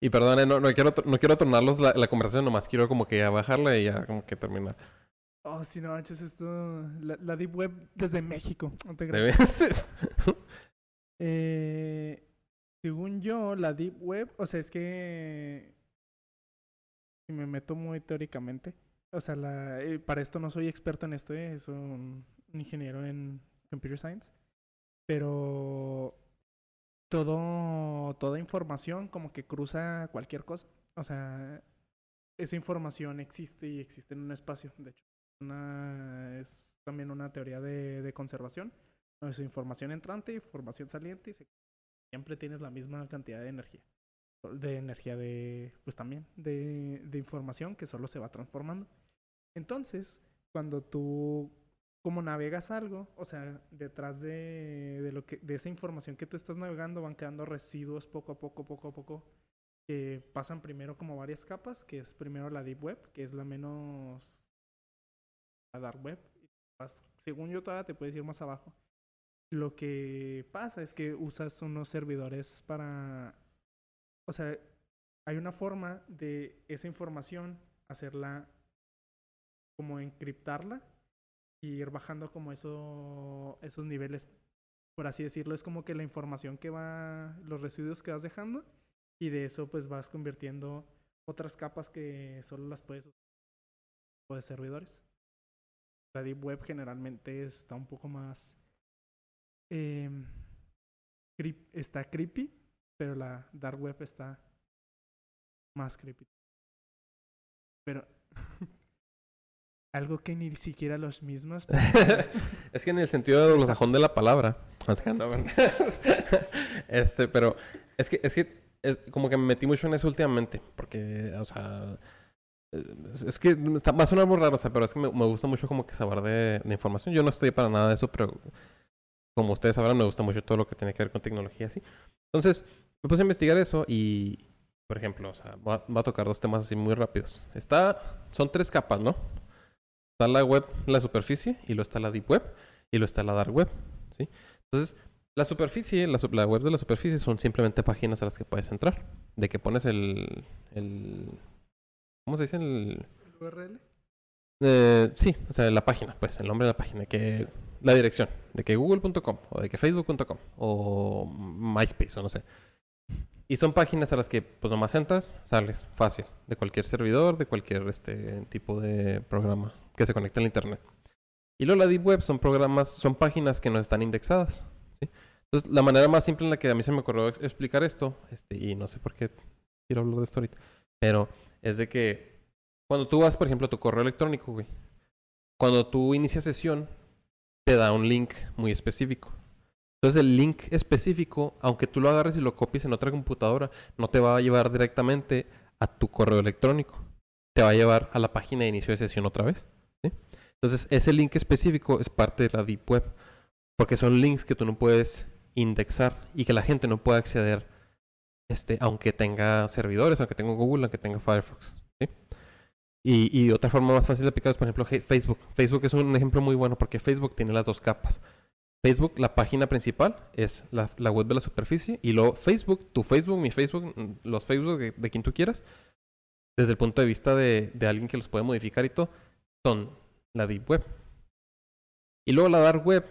Y perdón, eh, no, no quiero, no quiero tornarlos la, la conversación, nomás quiero como que ya bajarla y ya como que terminar. Oh, si no manches, esto. La, la Deep Web desde México. No te ¿De creas. Eh, según yo, la Deep Web, o sea, es que si me meto muy teóricamente, o sea, la, eh, para esto no soy experto en esto, eh, soy un, un ingeniero en Computer Science, pero todo, toda información como que cruza cualquier cosa, o sea, esa información existe y existe en un espacio, de hecho, una, es también una teoría de, de conservación. Es información entrante, información saliente y se- siempre tienes la misma cantidad de energía. De energía de, pues también, de, de información que solo se va transformando. Entonces, cuando tú, como navegas algo, o sea, detrás de, de, lo que, de esa información que tú estás navegando van quedando residuos poco a poco, poco a poco, pasan primero como varias capas, que es primero la Deep Web, que es la menos... la Dark Web. Según yo todavía te puedes ir más abajo. Lo que pasa es que usas unos servidores para... O sea, hay una forma de esa información hacerla como encriptarla y ir bajando como eso, esos niveles, por así decirlo. Es como que la información que va, los residuos que vas dejando y de eso pues vas convirtiendo otras capas que solo las puedes usar de servidores. La Deep Web generalmente está un poco más em, creep- está creepy, pero la dark web está más creepy. Pero algo que ni siquiera los mismos es que en el sentido de sajón de la palabra. Este, pero es que, es que es como que me metí mucho en eso últimamente. Porque, o sea. Es es que está, va a sonar muy raro, o sea, pero es que me, me gusta mucho como que saber de, de información. Yo no estoy para nada de eso, pero como ustedes sabrán, me gusta mucho todo lo que tiene que ver con tecnología, así. Entonces, me puse a investigar eso y, por ejemplo, o sea, voy a, voy a tocar dos temas así muy rápidos. Está, son tres capas, ¿no? Está la web, la superficie, y luego está la deep web, y luego está la dark web, ¿sí? Entonces, la superficie, la, web de la superficie son simplemente páginas a las que puedes entrar. De que pones el, el ¿cómo se dice? El, URL. eh, sí, o sea, la página, pues, el nombre de la página, que la dirección, de que google.com o de que facebook.com o MySpace o no sé. Y son páginas a las que pues nomás entras, sales fácil, de cualquier servidor, de cualquier este tipo de programa que se conecte al internet. Y luego la Deep Web son programas, son páginas que no están indexadas. Entonces, la manera más simple en la que a mí se me ocurrió ex- explicar esto, este, y no sé por qué quiero hablar de esto ahorita, pero es de que cuando tú vas, por ejemplo, a tu correo electrónico, güey, cuando tú inicias sesión, te da un link muy específico. Entonces el link específico, aunque tú lo agarres y lo copies en otra computadora, no te va a llevar directamente a tu correo electrónico. Te va a llevar a la página de inicio de sesión otra vez. Entonces ese link específico es parte de la Deep Web. Porque son links que tú no puedes indexar y que la gente no puede acceder este, aunque tenga servidores, aunque tenga Google, aunque tenga Firefox. Y, otra forma más fácil de aplicar es, por ejemplo, Facebook. Facebook es un ejemplo muy bueno porque Facebook tiene las dos capas. Facebook, la página principal, es la, web de la superficie. Y luego Facebook, tu Facebook, mi Facebook, los Facebook de, de quien tú quieras, desde el punto de vista de, de, alguien que los puede modificar y todo, son la Deep Web. Y luego la Dark Web,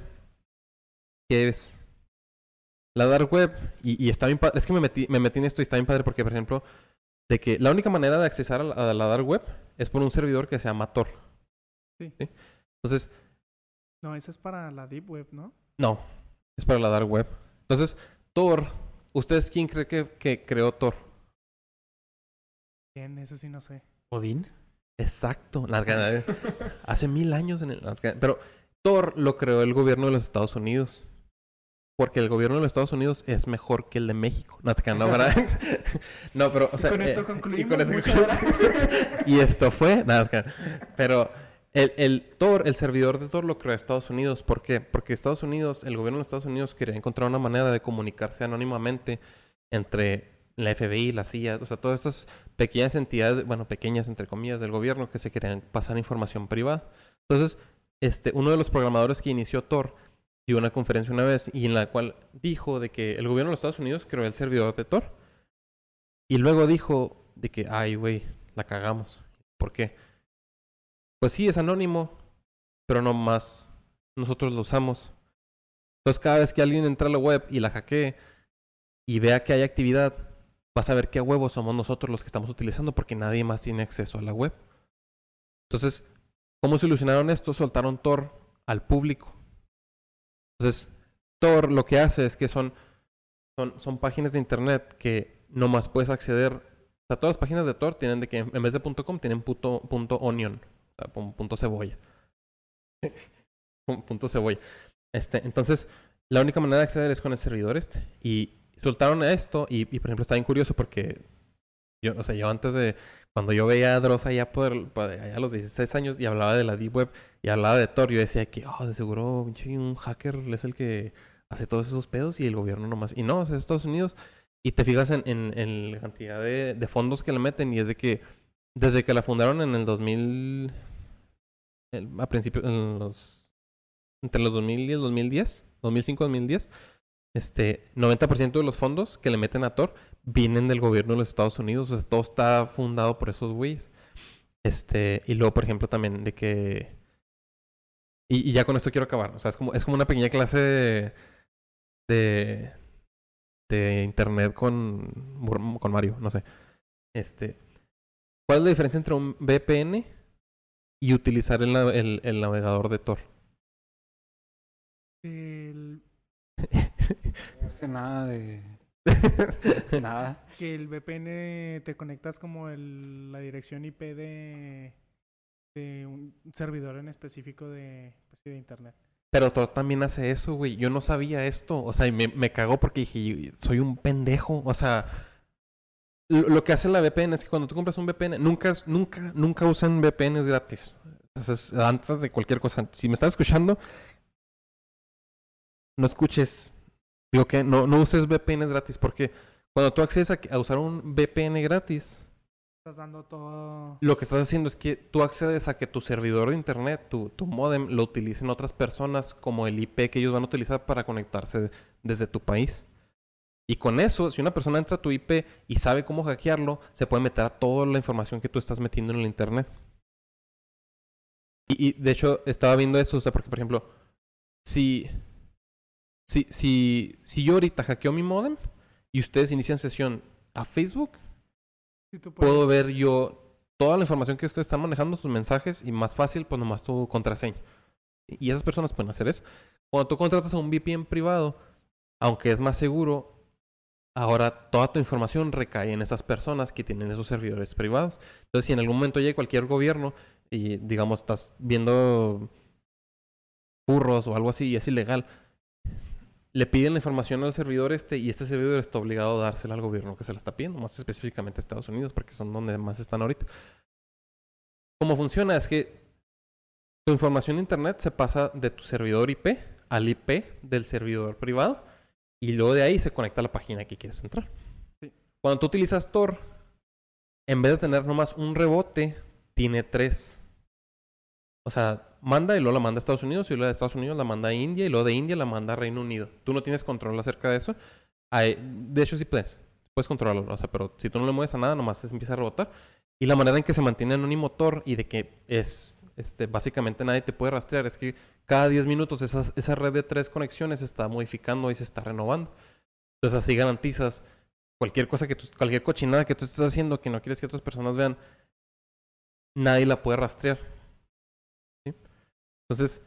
que es la Dark Web, y, y está bien padre, es que me metí, me metí en esto y está bien padre porque, por ejemplo, de que la única manera de accesar a la, a la Dark Web es por un servidor que se llama Tor. Sí. ¿sí? Entonces, No, esa es para la Deep Web, ¿no? no, es para la Dark Web. Entonces, Tor, ¿ustedes quién cree que, que creó Tor? Bien, eso sí no sé. ¿Odín? Exacto, las hace mil años en el, pero Tor lo creó el gobierno de los Estados Unidos. Porque el gobierno de los Estados Unidos es mejor que el de México. No, no, ¿verdad? no, pero, o sea, con esto eh, concluimos. y con Muchas concluimos. y esto fue, nada, pero el, el Tor, el servidor de Tor lo creó Estados Unidos. ¿Por qué? Porque Estados Unidos, el gobierno de Estados Unidos quería encontrar una manera de comunicarse anónimamente entre la FBI, la CIA, o sea, todas estas pequeñas entidades, bueno, pequeñas entre comillas del gobierno que se querían pasar información privada. Entonces, este, uno de los programadores que inició Tor dio una conferencia una vez y en la cual dijo de que el gobierno de los Estados Unidos creó el servidor de Tor. Y luego dijo de que, ay, güey, la cagamos. ¿Por qué? Pues sí, es anónimo, pero no más nosotros lo usamos. Entonces cada vez que alguien entra a la web y la hackee y vea que hay actividad, vas a ver qué huevos somos nosotros los que estamos utilizando porque nadie más tiene acceso a la web. Entonces, ¿cómo solucionaron esto? Soltaron Tor al público. Entonces, Tor lo que hace es que son, son, son páginas de internet que nomás puedes acceder. O sea, todas las páginas de Tor tienen de que en vez de .com tienen punto, punto onion, o sea, pun- punto cebolla. Pun- punto cebolla. Este, entonces, la única manera de acceder es con el servidor este. Y soltaron esto y, por ejemplo, está bien curioso porque yo, o sea, yo antes de, cuando yo veía a Dross allá, por, allá a los 16 años y hablaba de la Deep Web y hablaba de Tor, yo decía que, oh, de seguro, un hacker es el que hace todos esos pedos y el gobierno nomás. Y no, es Estados Unidos. Y te fijas en, en, la cantidad de, fondos que le meten y es de que desde que la fundaron en el 2000, el- a principios, en los, entre los 2000 y el 2010, 2005-2010, este, 90% de los fondos que le meten a Tor vienen del gobierno de los Estados Unidos. O sea, todo está fundado por esos güeyes. Este, y luego, por ejemplo, también de que... Y, ya con esto quiero acabar. O sea, es como, es como una pequeña clase de... de, de internet con, con Mario, no sé. Este, ¿Cuál es la diferencia entre un VPN y utilizar el, el- el navegador de Tor? El- No sé nada de nada. que el VPN te conectas como el, la dirección IP de, de un servidor en específico de, pues de internet. Pero Tor también hace eso, güey. Yo no sabía esto. O sea, y me, me cagó porque dije, soy un pendejo. O sea, lo, lo que hace la VPN es que cuando tú compras un VPN, nunca, nunca, nunca usan VPNs gratis. Entonces, antes de cualquier cosa. Si me estás escuchando, no escuches. Digo que no, no uses VPNs gratis porque cuando tú accedes a, a usar un VPN gratis, Estás dando todo... lo que estás haciendo es que tú accedes a que tu servidor de internet, tu, tu modem, lo utilicen otras personas como el IP que ellos van a utilizar para conectarse desde tu país. Y con eso, si una persona entra a tu IP y sabe cómo hackearlo, se puede meter a toda la información que tú estás metiendo en el internet. Y, y, de hecho, estaba viendo eso, o sea, porque por ejemplo, si, si, si, si yo ahorita hackeo mi modem y ustedes inician sesión a Facebook, Sí, puedo ver yo toda la información que ustedes están manejando, sus mensajes, y más fácil, pues nomás tu contraseña. Y esas personas pueden hacer eso. Cuando tú contratas a un VPN privado, aunque es más seguro, ahora toda tu información recae en esas personas que tienen esos servidores privados. Entonces, si en algún momento llega cualquier gobierno y digamos estás viendo burros o algo así y es ilegal, le piden la información al servidor este y este servidor está obligado a dársela al gobierno que se la está pidiendo, más específicamente a Estados Unidos, porque son donde más están ahorita. ¿Cómo funciona? Es que tu información de Internet se pasa de tu servidor IP al IP del servidor privado y luego de ahí se conecta a la página que quieres entrar. Sí. Cuando tú utilizas Tor, en vez de tener nomás un rebote, tiene tres. O sea, manda y luego la manda a Estados Unidos y luego de Estados Unidos la manda a India y luego de India la manda a Reino Unido. Tú no tienes control acerca de eso. Hay- de hecho, sí puedes. Puedes controlarlo. O sea, pero si tú no le mueves a nada, nomás se empieza a rebotar. Y la manera en que se mantiene anónimo Tor y de que es, este, básicamente nadie te puede rastrear es que cada 10 minutos esas- esa red de tres conexiones se está modificando y se está renovando. Entonces así garantizas cualquier cosa que tú, cualquier cochinada que tú estés haciendo que no quieres que otras personas vean, nadie la puede rastrear. Entonces,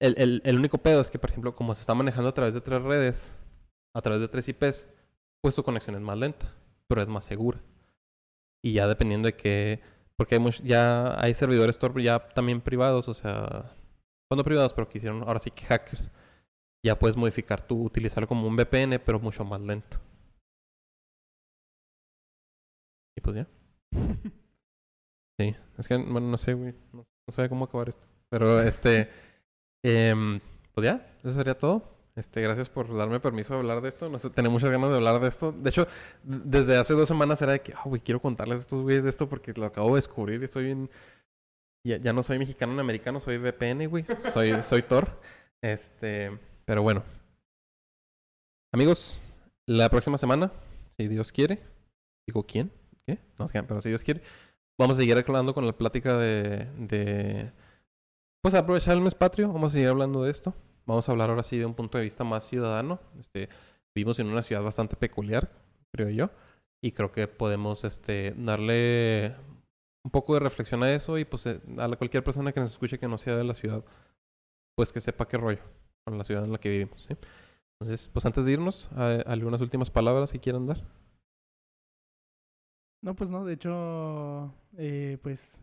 el, el, el único pedo es que, por ejemplo, como se está manejando a través de tres redes, a través de tres IPs, pues tu conexión es más lenta, pero es más segura. Y ya dependiendo de qué, porque hay much- ya hay servidores Tor ya también privados, o sea, cuando privados, pero que hicieron ahora sí que hackers. Ya puedes modificar tu, utilizarlo como un VPN, pero mucho más lento. Y pues ya. Sí, es que, bueno, no sé, güey. No, no sé cómo acabar esto. Pero este. pues ya, eso sería todo. Este, gracias por darme permiso de hablar de esto. No sé, tenía muchas ganas de hablar de esto. De hecho, desde hace dos semanas era de que, ah, güey, quiero contarles a estos güeyes de esto porque lo acabo de descubrir y estoy bien. Ya, ya no soy mexicano ni americano, soy VPN, güey. Soy, soy Thor. Este, pero bueno. Amigos, la próxima semana, si Dios quiere, digo quién, ¿qué? No sé, pero si Dios quiere, vamos a seguir hablando con la plática de, de pues aprovechar el mes patrio, vamos a seguir hablando de esto. Vamos a hablar ahora sí de un punto de vista más ciudadano. Este, vivimos en una ciudad bastante peculiar, creo yo, y creo que podemos este, darle un poco de reflexión a eso y pues eh, a cualquier persona que nos escuche que no sea de la ciudad, pues que sepa qué rollo con la ciudad en la que vivimos. Entonces, pues antes de irnos, ¿hay algunas últimas palabras que quieran dar. No, pues no, de hecho, eh, pues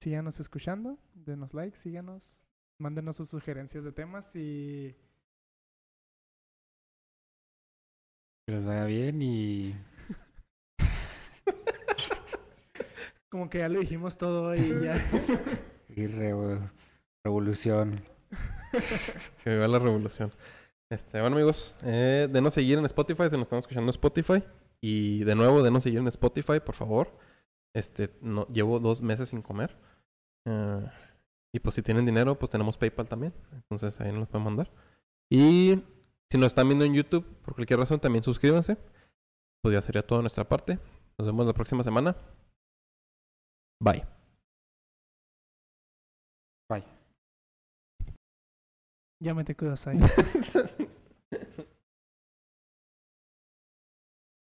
síganos escuchando, denos like, síganos, mándenos sus sugerencias de temas y Que les vaya bien y como que ya lo dijimos todo y ya. y re- revolución. Que viva la revolución. Este, bueno amigos, eh, denos seguir en Spotify si nos están escuchando en Spotify. Y de nuevo, denos seguir en Spotify, por favor. Este, no, llevo dos meses sin comer. Eh, y pues si tienen dinero, pues tenemos PayPal también. Entonces ahí nos los pueden mandar. Y si nos están viendo en YouTube, por cualquier razón, también suscríbanse. Pues ya sería todo de nuestra parte. Nos vemos la próxima semana. Bye. Bye. ya me te cuidas ahí.